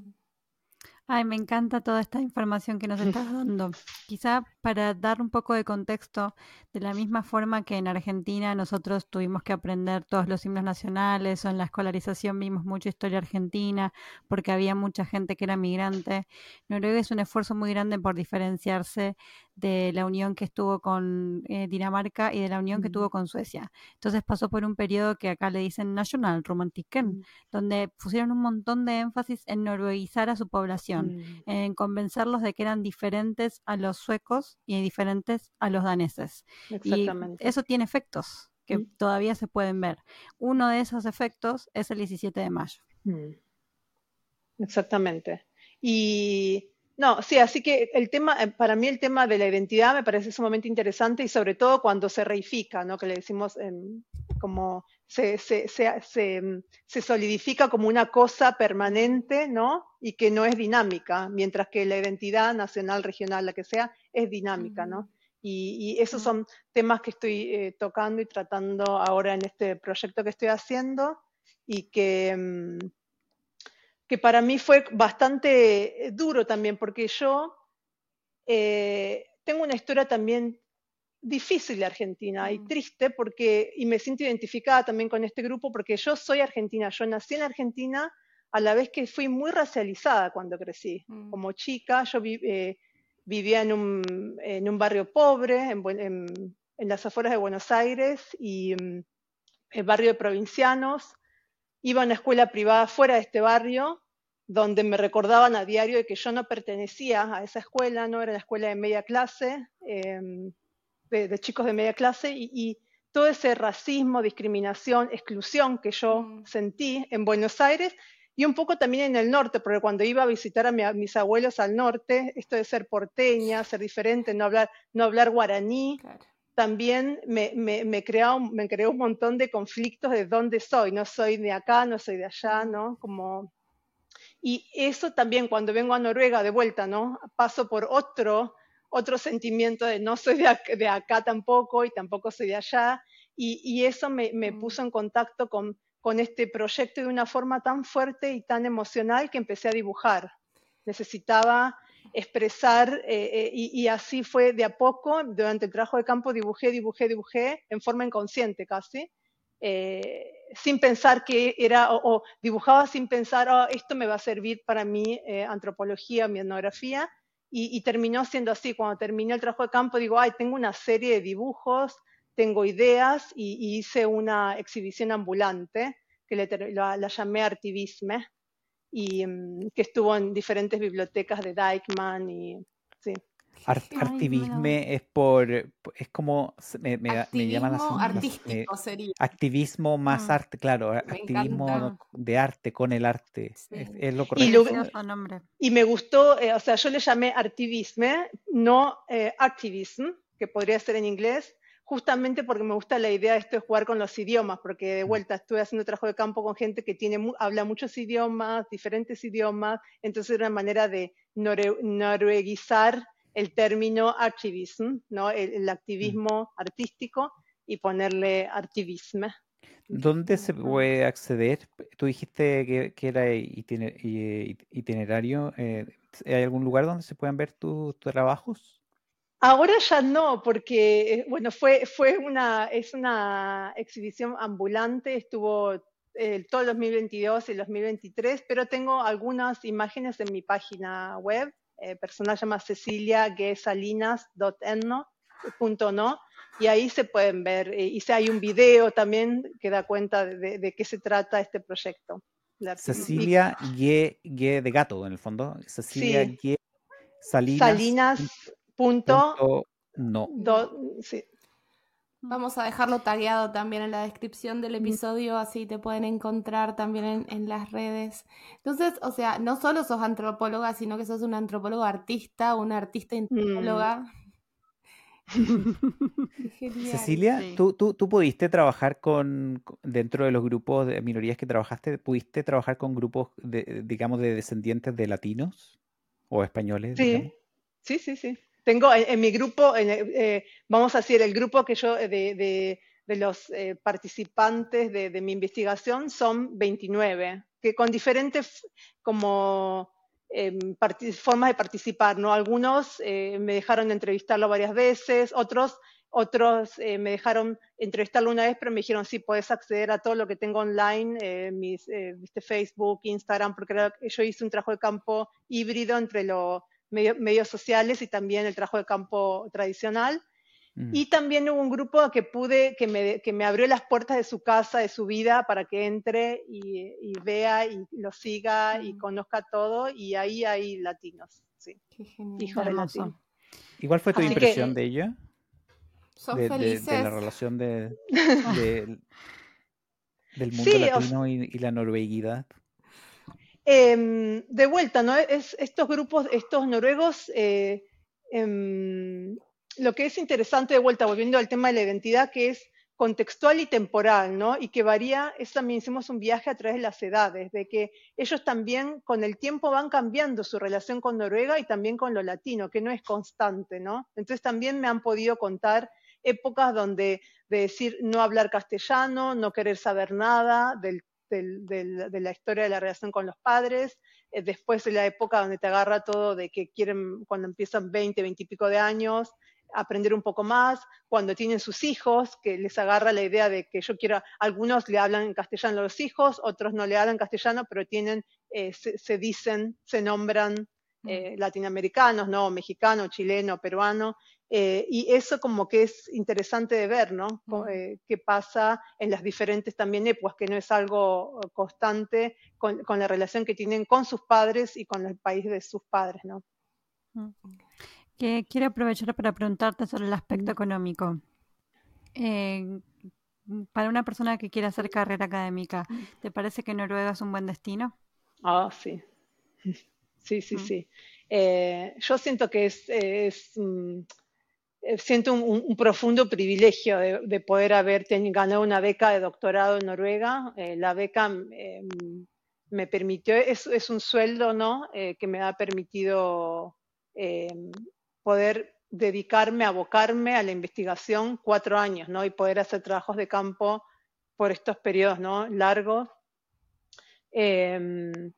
S5: Ay, me encanta toda esta información que nos <laughs> estás dando. Quizá para dar un poco de contexto, de la misma forma que en Argentina nosotros tuvimos que aprender todos los himnos nacionales o en la escolarización vimos mucha historia argentina porque había mucha gente que era migrante. Noruega es un esfuerzo muy grande por diferenciarse de la unión que estuvo con eh, Dinamarca y de la unión que tuvo con Suecia. Entonces pasó por un periodo que acá le dicen National Romantiken,
S4: Mm.
S5: donde pusieron un montón de énfasis en norueguizar a su población
S4: Mm,
S5: en convencerlos de que eran diferentes a los suecos y diferentes a los daneses. Y
S4: Exactamente.
S5: eso tiene efectos que
S4: Mm.
S5: todavía se pueden ver. Uno de esos efectos es el 17 de mayo.
S4: Exactamente. Y no, sí, así que el tema, eh, para mí el tema de la identidad me parece sumamente interesante y sobre todo cuando se reifica, ¿no? Que le decimos em, como se, se, se, se, mm, se solidifica como una cosa permanente, ¿no? Y que no es dinámica, mientras que la identidad nacional, regional, la que sea, es dinámica, ¿no? Y, y esos son temas que estoy eh, tocando y tratando ahora en este proyecto que estoy haciendo y que, mm, que para mí fue bastante eh, duro también, porque yo eh, tengo una historia también difícil de Argentina y
S1: Mm.
S4: triste porque, y me siento identificada también con este grupo porque yo soy argentina, yo nací en Argentina a la vez que fui muy racializada cuando crecí.
S1: Mm.
S4: Como chica, yo vi- eh, vivía en un, en un barrio pobre, en- en las afueras de Buenos Aires y mm, el barrio de provincianos. Iba a una escuela privada fuera de este barrio, donde me recordaban a diario de que yo no pertenecía a esa escuela, no era la escuela de media clase, em, de, de chicos de media clase, y, y todo ese racismo, discriminación, exclusión que yo
S1: Mm.
S4: sentí en Buenos Aires y un poco también en el norte, porque cuando iba a visitar a, mi- a mis abuelos al norte, esto de ser porteña, ser diferente, no hablar, no hablar guaraní,
S1: Claro.
S4: También me, me, creó un montón de conflictos de dónde soy. No soy de acá, no soy de allá, ¿no? Como... Y eso también cuando vengo a Noruega de vuelta, ¿no? Paso por otro, otro sentimiento de no soy de acá, de acá tampoco y tampoco soy de allá. Y, y eso me, me
S1: Mm.
S4: puso en contacto con, con este proyecto de una forma tan fuerte y tan emocional que empecé a dibujar. Necesitaba expresar eh, eh, y, así fue de a poco, durante el trabajo de campo dibujé, dibujé, dibujé, en forma inconsciente casi, eh, sin pensar que era, o, dibujaba sin pensar, "Oh, esto me va a servir para mi eh, antropología, mi etnografía, y, terminó siendo así. Cuando terminé el trabajo de campo, digo, ay, tengo una serie de dibujos, tengo ideas, y, hice una exhibición ambulante, que la, la llamé Artivisme, y mm, que estuvo en diferentes bibliotecas de Dijkman, y sí.
S3: Art-
S1: Ay,
S3: activisme es por, es como, me, me, da- me llama la
S1: Activismo
S3: sen- la-
S1: artístico sería.
S3: activismo más
S5: Mm.
S3: arte, claro,
S1: Me
S3: activismo
S1: encanta.
S3: de arte con el arte,
S1: Sí.
S3: es, es lo
S4: Y
S3: correcto.
S4: lo-
S5: Precioso nombre.
S4: Y me gustó, eh, o sea, yo le llamé artivisme, no eh, activism, que podría ser en inglés, justamente porque me gusta la idea de esto de jugar con los idiomas, porque de vuelta estuve haciendo trabajo de campo con gente que tiene, habla muchos idiomas, diferentes idiomas, entonces era una manera de norueguizar el término activism, ¿no? el, el activismo artístico, y ponerle artivisme.
S3: ¿Dónde se puede acceder? Tú dijiste que, que era itiner- i- itinerario. eh, ¿hay algún lugar donde se puedan ver tus trabajos?
S4: Ahora ya no, porque eh, bueno, fue, fue una, es una exhibición ambulante, estuvo eh, todo el 2022 y el 2023, pero tengo algunas imágenes en mi página web, eh, personal llama ceciliagesalinas.no, y ahí se pueden ver, eh, y si hay un video también que da cuenta de, de- qué se trata este proyecto.
S3: Cecilia Ye de gato, en el fondo. Cecilia
S4: Sí.
S3: Salinas.
S4: Salinas. Punto,
S3: punto no.
S4: do- sí.
S1: Vamos a dejarlo tagueado también en la descripción del
S4: Mm.
S1: episodio, así te pueden encontrar también en, en las redes. Entonces, o sea, no solo sos antropóloga, sino que sos una antropóloga artista, una artista
S4: Mm.
S1: antropóloga. <laughs> Genial.
S3: Cecilia,
S5: Sí.
S3: ¿tú, tú, tú pudiste trabajar con, dentro de los grupos de minorías que trabajaste, pudiste trabajar con grupos, de, digamos, de descendientes de latinos o españoles, digamos?
S4: Sí, sí, sí, sí. Tengo en, mi grupo, en, eh, eh, vamos a decir, el grupo que yo, eh, de, de- los eh, participantes de, mi investigación son 29, que con diferentes como parti- formas de participar, ¿no? Algunos eh, me dejaron entrevistarlo varias veces, otros, otros eh, me dejaron entrevistarlo una vez, pero me dijeron, sí, puedes acceder a todo lo que tengo online, eh, mis, eh, viste, Facebook, Instagram, porque yo hice un trabajo de campo híbrido entre los medio- medios sociales y también el trabajo de campo tradicional.
S3: Mm.
S4: Y también hubo un grupo que pude, que me, que me abrió las puertas de su casa, de su vida, para que entre y, y vea y lo siga y
S1: Mm.
S4: conozca todo. Y ahí hay latinos, sí,
S1: Qué genial.
S4: hijos de latinos.
S3: ¿Y cuál fue tu
S4: Así que-
S3: impresión de ella?
S1: Son
S3: De, de- de
S1: felices.
S3: la relación de, <laughs> de- del mundo
S4: Sí, o
S3: latino y, y la norueguidad.
S4: Em, de vuelta, ¿no? Es, estos grupos, estos noruegos, eh, em, lo que es interesante de vuelta, volviendo al tema de la identidad, que es contextual y temporal, ¿no? Y que varía, es también hicimos un viaje a través de las edades, de que ellos también con el tiempo van cambiando su relación con Noruega y también con lo latino, que no es constante, ¿no? Entonces también me han podido contar épocas donde de decir no hablar castellano, no querer saber nada del de la historia de la relación con los padres, eh, después de la época donde te agarra todo de que quieren, cuando empiezan 20, 20 y pico de años, aprender un poco más, cuando tienen sus hijos, que les agarra la idea de que yo quiero, algunos le hablan en castellano a los hijos, otros no le hablan castellano, pero tienen, eh, se dicen, se nombran eh, latinoamericanos, ¿no? Mexicano, chileno, peruano, eh, y eso como que es interesante de ver, ¿no?
S1: Mm.
S4: eh, qué pasa en las diferentes también épocas, que no es algo constante con, con la relación que tienen con sus padres y con el país de sus padres, ¿no?
S5: Que quiero aprovechar para preguntarte sobre el aspecto
S4: Mm.
S5: económico. Para una persona que quiere hacer carrera académica,
S4: Mm.
S5: ¿te parece que Noruega es un buen destino?
S4: Ah, sí. Sí, sí,
S5: Mm.
S4: sí. Eh, yo siento que es, es, mm, eh, siento un, un- un profundo privilegio de, de poder haber ten- ganado una beca de doctorado en Noruega. Eh, la beca eh, me permitió, es, es un sueldo, ¿no? Eh, que me ha permitido eh, poder dedicarme, abocarme a la investigación cuatro años, ¿no? Y poder hacer trabajos de campo por estos periodos, ¿no? Largos. Em,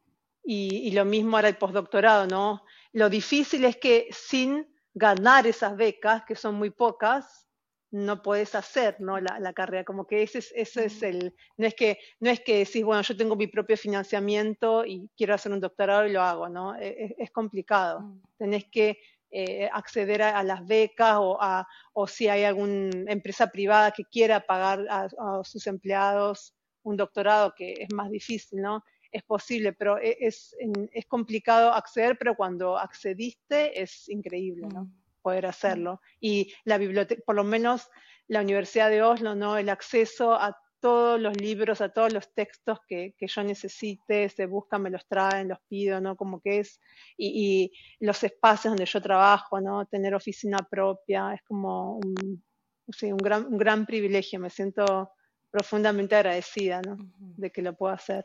S4: y, y lo mismo ahora el postdoctorado, ¿no? Lo difícil es que sin ganar esas becas, que son muy pocas, no puedes hacer, ¿no? La, la carrera, como que ese es, ese es el, no es que, no es que decís, bueno, yo tengo mi propio financiamiento y quiero hacer un doctorado y lo hago, ¿no? E, Es, es complicado.
S1: Mm.
S4: Tenés que eh, acceder a, a las becas o, a, o si hay alguna empresa privada que quiera pagar a, a sus empleados un doctorado, que es más difícil, ¿no? Es posible, pero e- es, es complicado acceder, pero cuando accediste es increíble, ¿no?
S1: Mm.
S4: Poder hacerlo. Y la biblioteca, por lo menos la Universidad de Oslo, ¿no? El acceso a todos los libros, a todos los textos que, que yo necesite, se buscan, me los traen, los pido, ¿no? Como que es, y, y los espacios donde yo trabajo, ¿no? Tener oficina propia, es como un, sí, un, gran, un gran privilegio, me siento profundamente agradecida, ¿no? De que lo pueda hacer.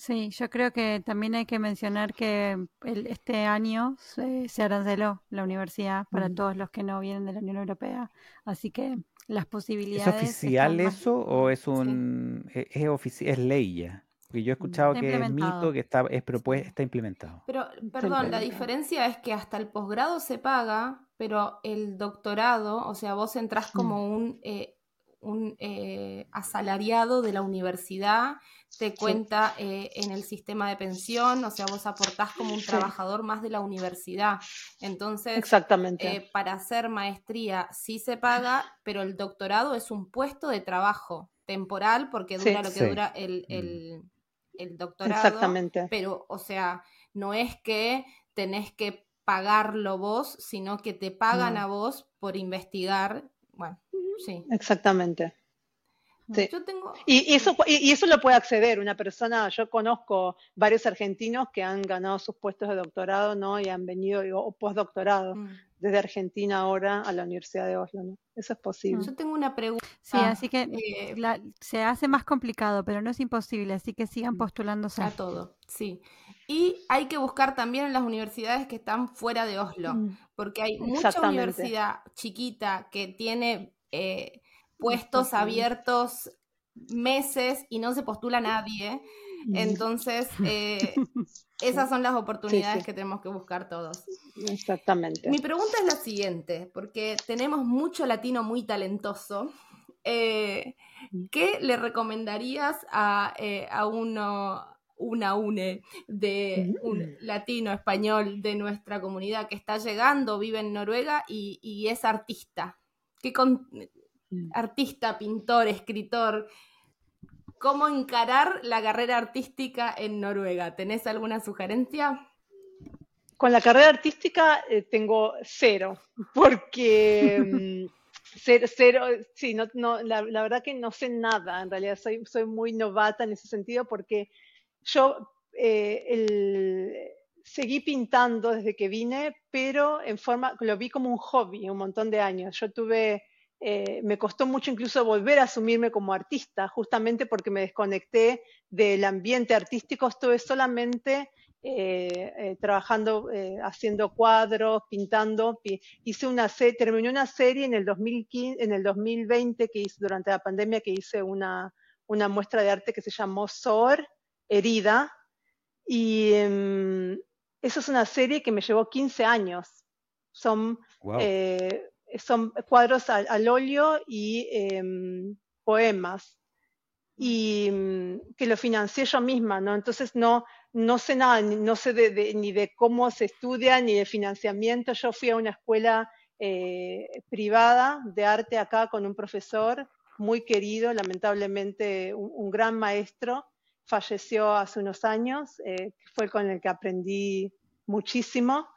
S5: Sí, yo creo que también hay que mencionar que el- este año se, se aranceló la universidad para todos los que no vienen de la Unión Europea, así que las
S3: ¿Es
S5: posibilidades
S3: oficial
S5: están más-
S3: eso o es un e- es, ofici- es ley ya? Porque yo he escuchado
S5: Está
S3: que es
S5: implementado.
S3: mito, que está es propuesta, está implementado.
S1: Pero, perdón, la diferencia es que hasta el posgrado se paga, pero el doctorado, o sea, vos entrás como un, eh, un eh, asalariado de la universidad, te cuenta eh, en el sistema de pensión, o sea, vos aportás como un
S4: Sí.
S1: trabajador más de la universidad. Entonces,
S4: Exactamente.
S1: eh, para hacer maestría sí se paga, pero el doctorado es un puesto de trabajo temporal porque
S4: Sí.
S1: dura lo que dura el,
S3: Mm.
S1: el, el doctorado.
S4: Exactamente.
S1: Pero, o sea, no es que tenés que pagarlo vos, sino que te pagan
S4: No.
S1: a vos por investigar. Bueno, sí.
S4: Exactamente. Sí.
S1: Yo tengo.
S4: Y, y eso, y, y eso lo puede acceder una persona, yo conozco varios argentinos que han ganado sus puestos de doctorado, ¿no? Y han venido, o, postdoctorado,
S1: Mm.
S4: desde Argentina ahora a la Universidad de Oslo, ¿no? Eso es posible.
S1: Yo tengo una pregunta.
S5: Sí, así que
S1: eh,
S5: la- se hace más complicado, pero no es imposible, así que sigan
S1: Mm.
S5: postulándose.
S1: a todo, sí. Y hay que buscar también en las universidades que están fuera de Oslo,
S4: Mm.
S1: porque hay mucha universidad chiquita que tiene eh, puestos abiertos meses y no se postula nadie.
S4: Mm.
S1: Entonces, eh, <laughs> esas son las oportunidades
S4: sí.
S1: que tenemos que buscar todos.
S4: Exactamente.
S1: Mi pregunta es la siguiente, porque tenemos mucho latino muy talentoso. Eh, ¿Qué le recomendarías a, eh, a uno, una UNE de un latino español de nuestra comunidad que está llegando, vive en Noruega y, y es artista? Qué con, artista, pintor, escritor, cómo encarar la carrera artística en Noruega. ¿Tenés alguna sugerencia?
S4: Con la carrera artística eh, tengo cero, <laughs> porque mm, cero, sí, no, no, la, verdad que no sé nada, en realidad soy, soy muy novata en ese sentido porque yo eh, el, seguí pintando desde que vine, pero en forma, lo vi como un hobby un montón de años. Yo tuve eh, me costó mucho incluso volver a asumirme como artista, justamente porque me desconecté del ambiente artístico, estuve solamente eh, eh, trabajando, haciendo cuadros, pintando. Hice una terminé una serie en el, 2015, en el 2020 que hice durante la pandemia, que hice una, una muestra de arte que se llamó Sor, Herida. Y em, eso es una serie que me llevó 15 años. Son son cuadros al, óleo y em, poemas y mm, que lo financié yo misma, ¿no? Entonces no, no sé nada, no sé ni de cómo se estudia, ni de financiamiento. Yo fui a una escuela eh, privada de arte acá con un profesor muy querido, lamentablemente un, gran maestro, falleció hace unos años, eh, fue con el que aprendí muchísimo.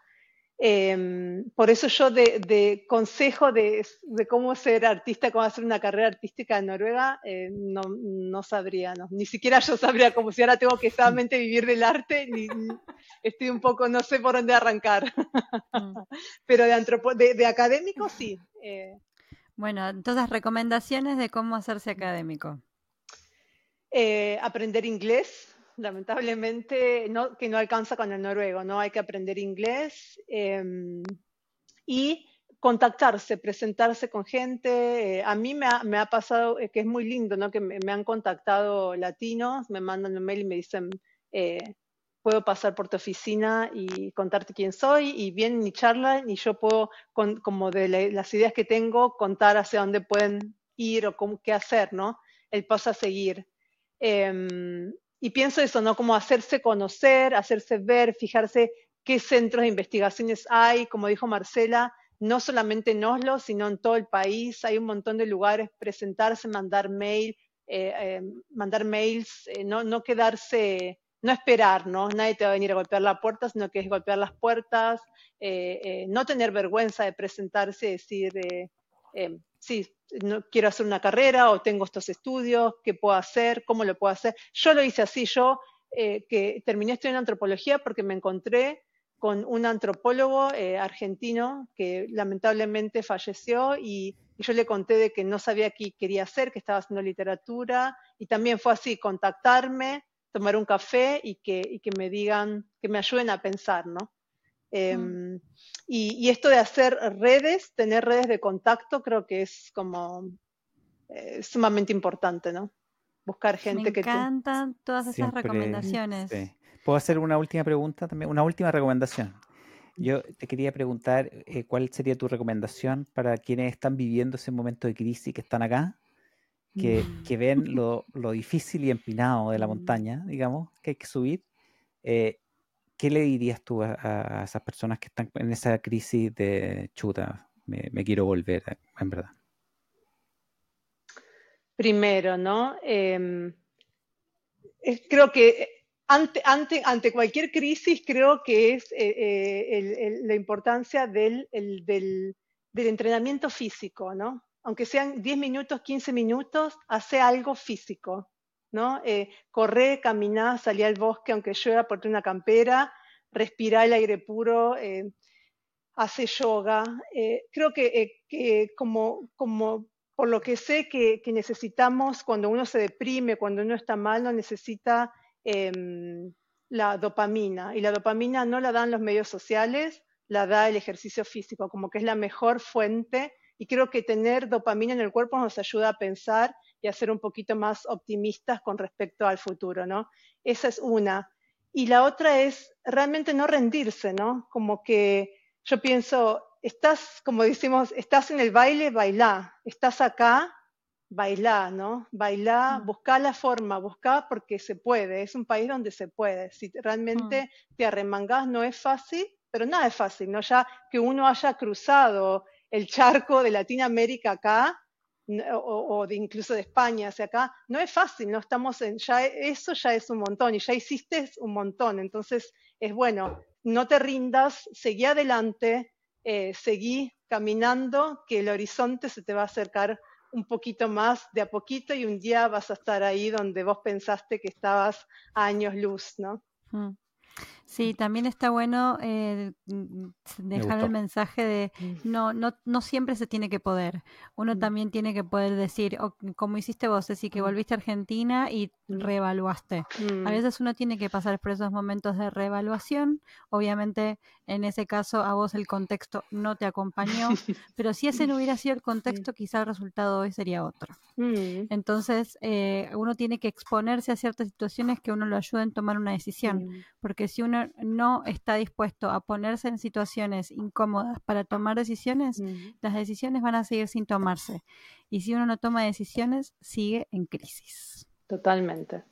S4: Em, por eso yo de, consejo de, cómo ser artista, cómo hacer una carrera artística en Noruega, eh, no, sabría, no. ni siquiera yo sabría como si ahora tengo que solamente vivir del arte, estoy un poco, no sé por dónde arrancar. Mm. <laughs> Pero de, de, académico sí.
S5: Eh. Bueno, entonces recomendaciones de cómo hacerse académico.
S4: Eh, aprender inglés, lamentablemente, no, que no alcanza con el noruego, ¿no? Hay que aprender inglés em, y contactarse, presentarse con gente. Eh, a mí me ha, pasado, eh, que es muy lindo, ¿no? Que me, han contactado latinos, me mandan un mail y me dicen, puedo pasar por tu oficina y contarte quién soy, y vienen y charlan, y yo puedo, con, como de las ideas que tengo, contar hacia dónde pueden ir o cómo, qué hacer, ¿no? El paso a seguir. Em, y pienso eso, ¿no? Como hacerse conocer, hacerse ver, fijarse qué centros de investigaciones hay, como dijo Marcela, no solamente en Oslo, sino en todo el país. Hay un montón de lugares, presentarse, mandar mail, eh, eh, mandar mails, eh, no, no quedarse, no esperar, ¿no? Nadie te va a venir a golpear la puerta, sino que es golpear las puertas, no tener vergüenza de presentarse, decir, sí, no, quiero hacer una carrera o tengo estos estudios, qué puedo hacer, cómo lo puedo hacer. Yo lo hice así, yo eh, que terminé estudiando antropología porque me encontré con un antropólogo eh, argentino que lamentablemente falleció y, yo le conté de que no sabía qué quería hacer, que estaba haciendo literatura y también fue así, contactarme, tomar un café y que, y que me digan, que me ayuden a pensar, ¿no? Em, y, esto de hacer redes, tener redes de contacto, creo que es como eh, sumamente importante, ¿no? Buscar gente
S5: que... Me encantan todas esas recomendaciones.
S3: ¿Puedo hacer una última pregunta también? Una última recomendación. Yo te quería preguntar eh, cuál sería tu recomendación para quienes están viviendo ese momento de crisis que están acá, que, mm. ven <laughs> lo, difícil y empinado de la mm. montaña, digamos, que hay que subir, eh, ¿qué le dirías tú a, esas personas que están en esa crisis de chuta? Me, quiero volver, en verdad.
S4: Primero, ¿no? Em, creo que ante, ante, ante, cualquier crisis, creo que es eh, eh, la importancia del, del, entrenamiento físico, ¿no? Aunque sean 10 minutos, 15 minutos, hace algo físico. ¿No? Eh, correr, caminar, salir al bosque aunque llueva, ponte una campera, respirar el aire puro, eh, hace yoga. Eh, creo que, como, como por lo que sé que, necesitamos cuando uno se deprime, cuando uno está mal, no necesita em, la dopamina. Y la dopamina no la dan los medios sociales, la da el ejercicio físico, como que es la mejor fuente. Y creo que tener dopamina en el cuerpo nos ayuda a pensar y a ser un poquito más optimistas con respecto al futuro, ¿no? Esa es una. Y la otra es realmente no rendirse, ¿no? Como que yo pienso, estás, como decimos, estás en el baile, bailá. Estás acá, bailá, ¿no? Bailá, mm. busca la forma, busca porque se puede. Es un país donde se puede. Si realmente mm. te arremangás, no es fácil, pero nada es fácil, ¿no? Ya que uno haya cruzado el charco de Latinoamérica acá, o, de incluso de España hacia acá, no es fácil, no estamos en, ya eso ya es un montón y ya hiciste un montón, entonces es bueno, no te rindas, seguí adelante, eh, seguí caminando, que el horizonte se te va a acercar un poquito más de a poquito y un día vas a estar ahí donde vos pensaste que estabas a años luz, ¿no?
S5: Mm. Sí, también está bueno eh, mm, dejar el mensaje de mm. no, no, no siempre se tiene que poder. Uno mm. también tiene que poder decir, como hiciste vos, así que volviste a Argentina y reevaluaste. A veces uno tiene que pasar por esos momentos de reevaluación. Obviamente, en ese caso, a vos el contexto no te acompañó, <laughs> pero si ese no hubiera sido el contexto, quizá el resultado hoy sería otro. Entonces, eh, uno tiene que exponerse a ciertas situaciones que uno lo ayuden a tomar una decisión, porque si uno no está dispuesto a ponerse en situaciones incómodas para tomar decisiones, las decisiones van a seguir sin tomarse. Y si uno no toma decisiones, sigue en crisis.
S4: Totalmente.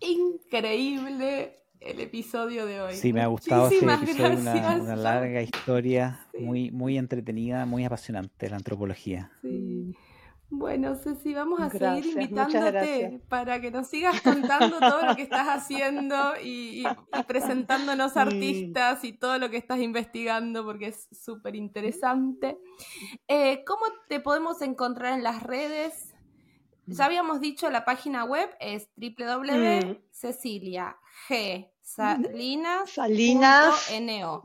S1: Increíble el episodio de hoy.
S3: Sí, me ha gustado este episodio, una, larga historia, muy, muy entretenida, muy apasionante, la antropología.
S1: Sí. Bueno, Ceci, vamos a seguir invitándote para que nos sigas contando todo lo que estás haciendo y, presentándonos artistas y todo lo que estás investigando porque es súper interesante. Eh, ¿Cómo te podemos encontrar en las redes? Ya habíamos dicho, la página web es www.ceciliagsalinas.no.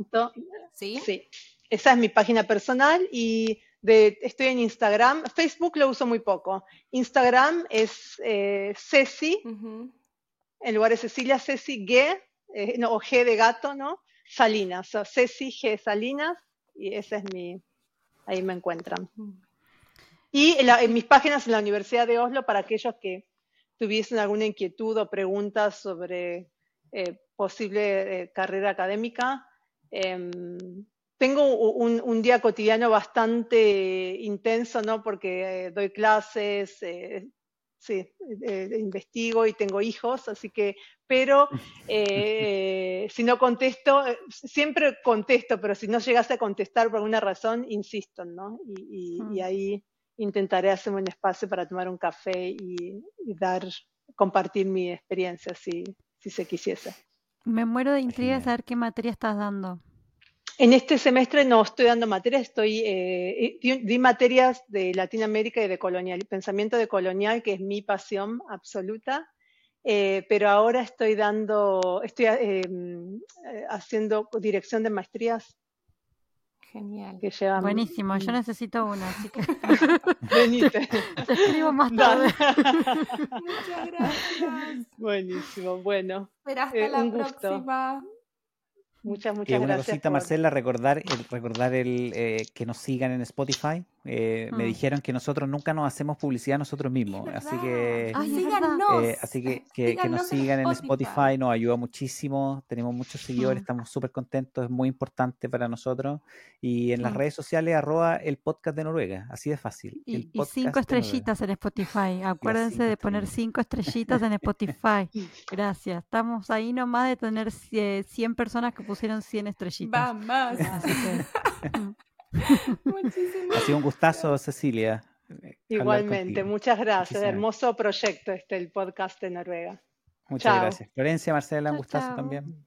S4: ¿Sí? sí, esa es mi página personal y estoy en Instagram, Facebook lo uso muy poco. Instagram es eh, Ceci, en lugar de Cecilia, Ceci G, eh, no, o G de gato, ¿no? Salinas, Ceci G Salinas, y ese es mi, ahí me encuentran. Y en, mis páginas en la Universidad de Oslo, para aquellos que tuviesen alguna inquietud o preguntas sobre eh, posible carrera académica, em, tengo un, día cotidiano bastante intenso, ¿no? Porque eh, doy clases, eh, sí, eh, investigo y tengo hijos, así que, pero <laughs> si no contesto, siempre contesto, pero si no llegase a contestar por alguna razón, insisto, ¿no? Y, mm. ahí intentaré hacerme un espacio para tomar un café y, dar, compartir mi experiencia, si, si se quisiese.
S5: Me muero de intriga saber qué materia estás dando.
S4: En este semestre no estoy dando materias, estoy, eh, di, materias de Latinoamérica y de colonial, pensamiento de colonial, que es mi pasión absoluta, eh, pero ahora estoy dando, estoy eh, haciendo dirección de maestrías.
S1: Genial.
S5: Buenísimo, yo necesito una, así que. <laughs> <laughs> Venite. Te escribo más tarde. <laughs>
S1: Muchas gracias.
S4: Buenísimo, bueno.
S1: Pero hasta la próxima.
S4: Muchas, muchas
S3: una
S4: gracias.
S3: cosita, Marcela, recordar, el, recordar el, eh, que nos sigan en Spotify. Eh, me mm. dijeron que nosotros nunca nos hacemos publicidad nosotros mismos. Así que,
S1: eh,
S3: así que, que, nos sigan en Spotify. nos ayuda muchísimo. Tenemos muchos seguidores, mm. estamos súper contentos, es muy importante para nosotros. Y en las mm. redes sociales, arroba el podcast de Noruega, así de fácil.
S5: Y, cinco estrellitas en Spotify. <laughs> Acuérdense de poner cinco estrellitas en Spotify. <laughs> Gracias. Estamos ahí nomás de tener 100 personas que pusieron 100 estrellitas.
S1: Vamos. <laughs>
S3: Ha sido un gustazo, Cecilia.
S4: Igualmente, muchas gracias. Hermoso proyecto este, el podcast de Noruega.
S3: Muchas gracias. Florencia, Marcela, un gustazo también.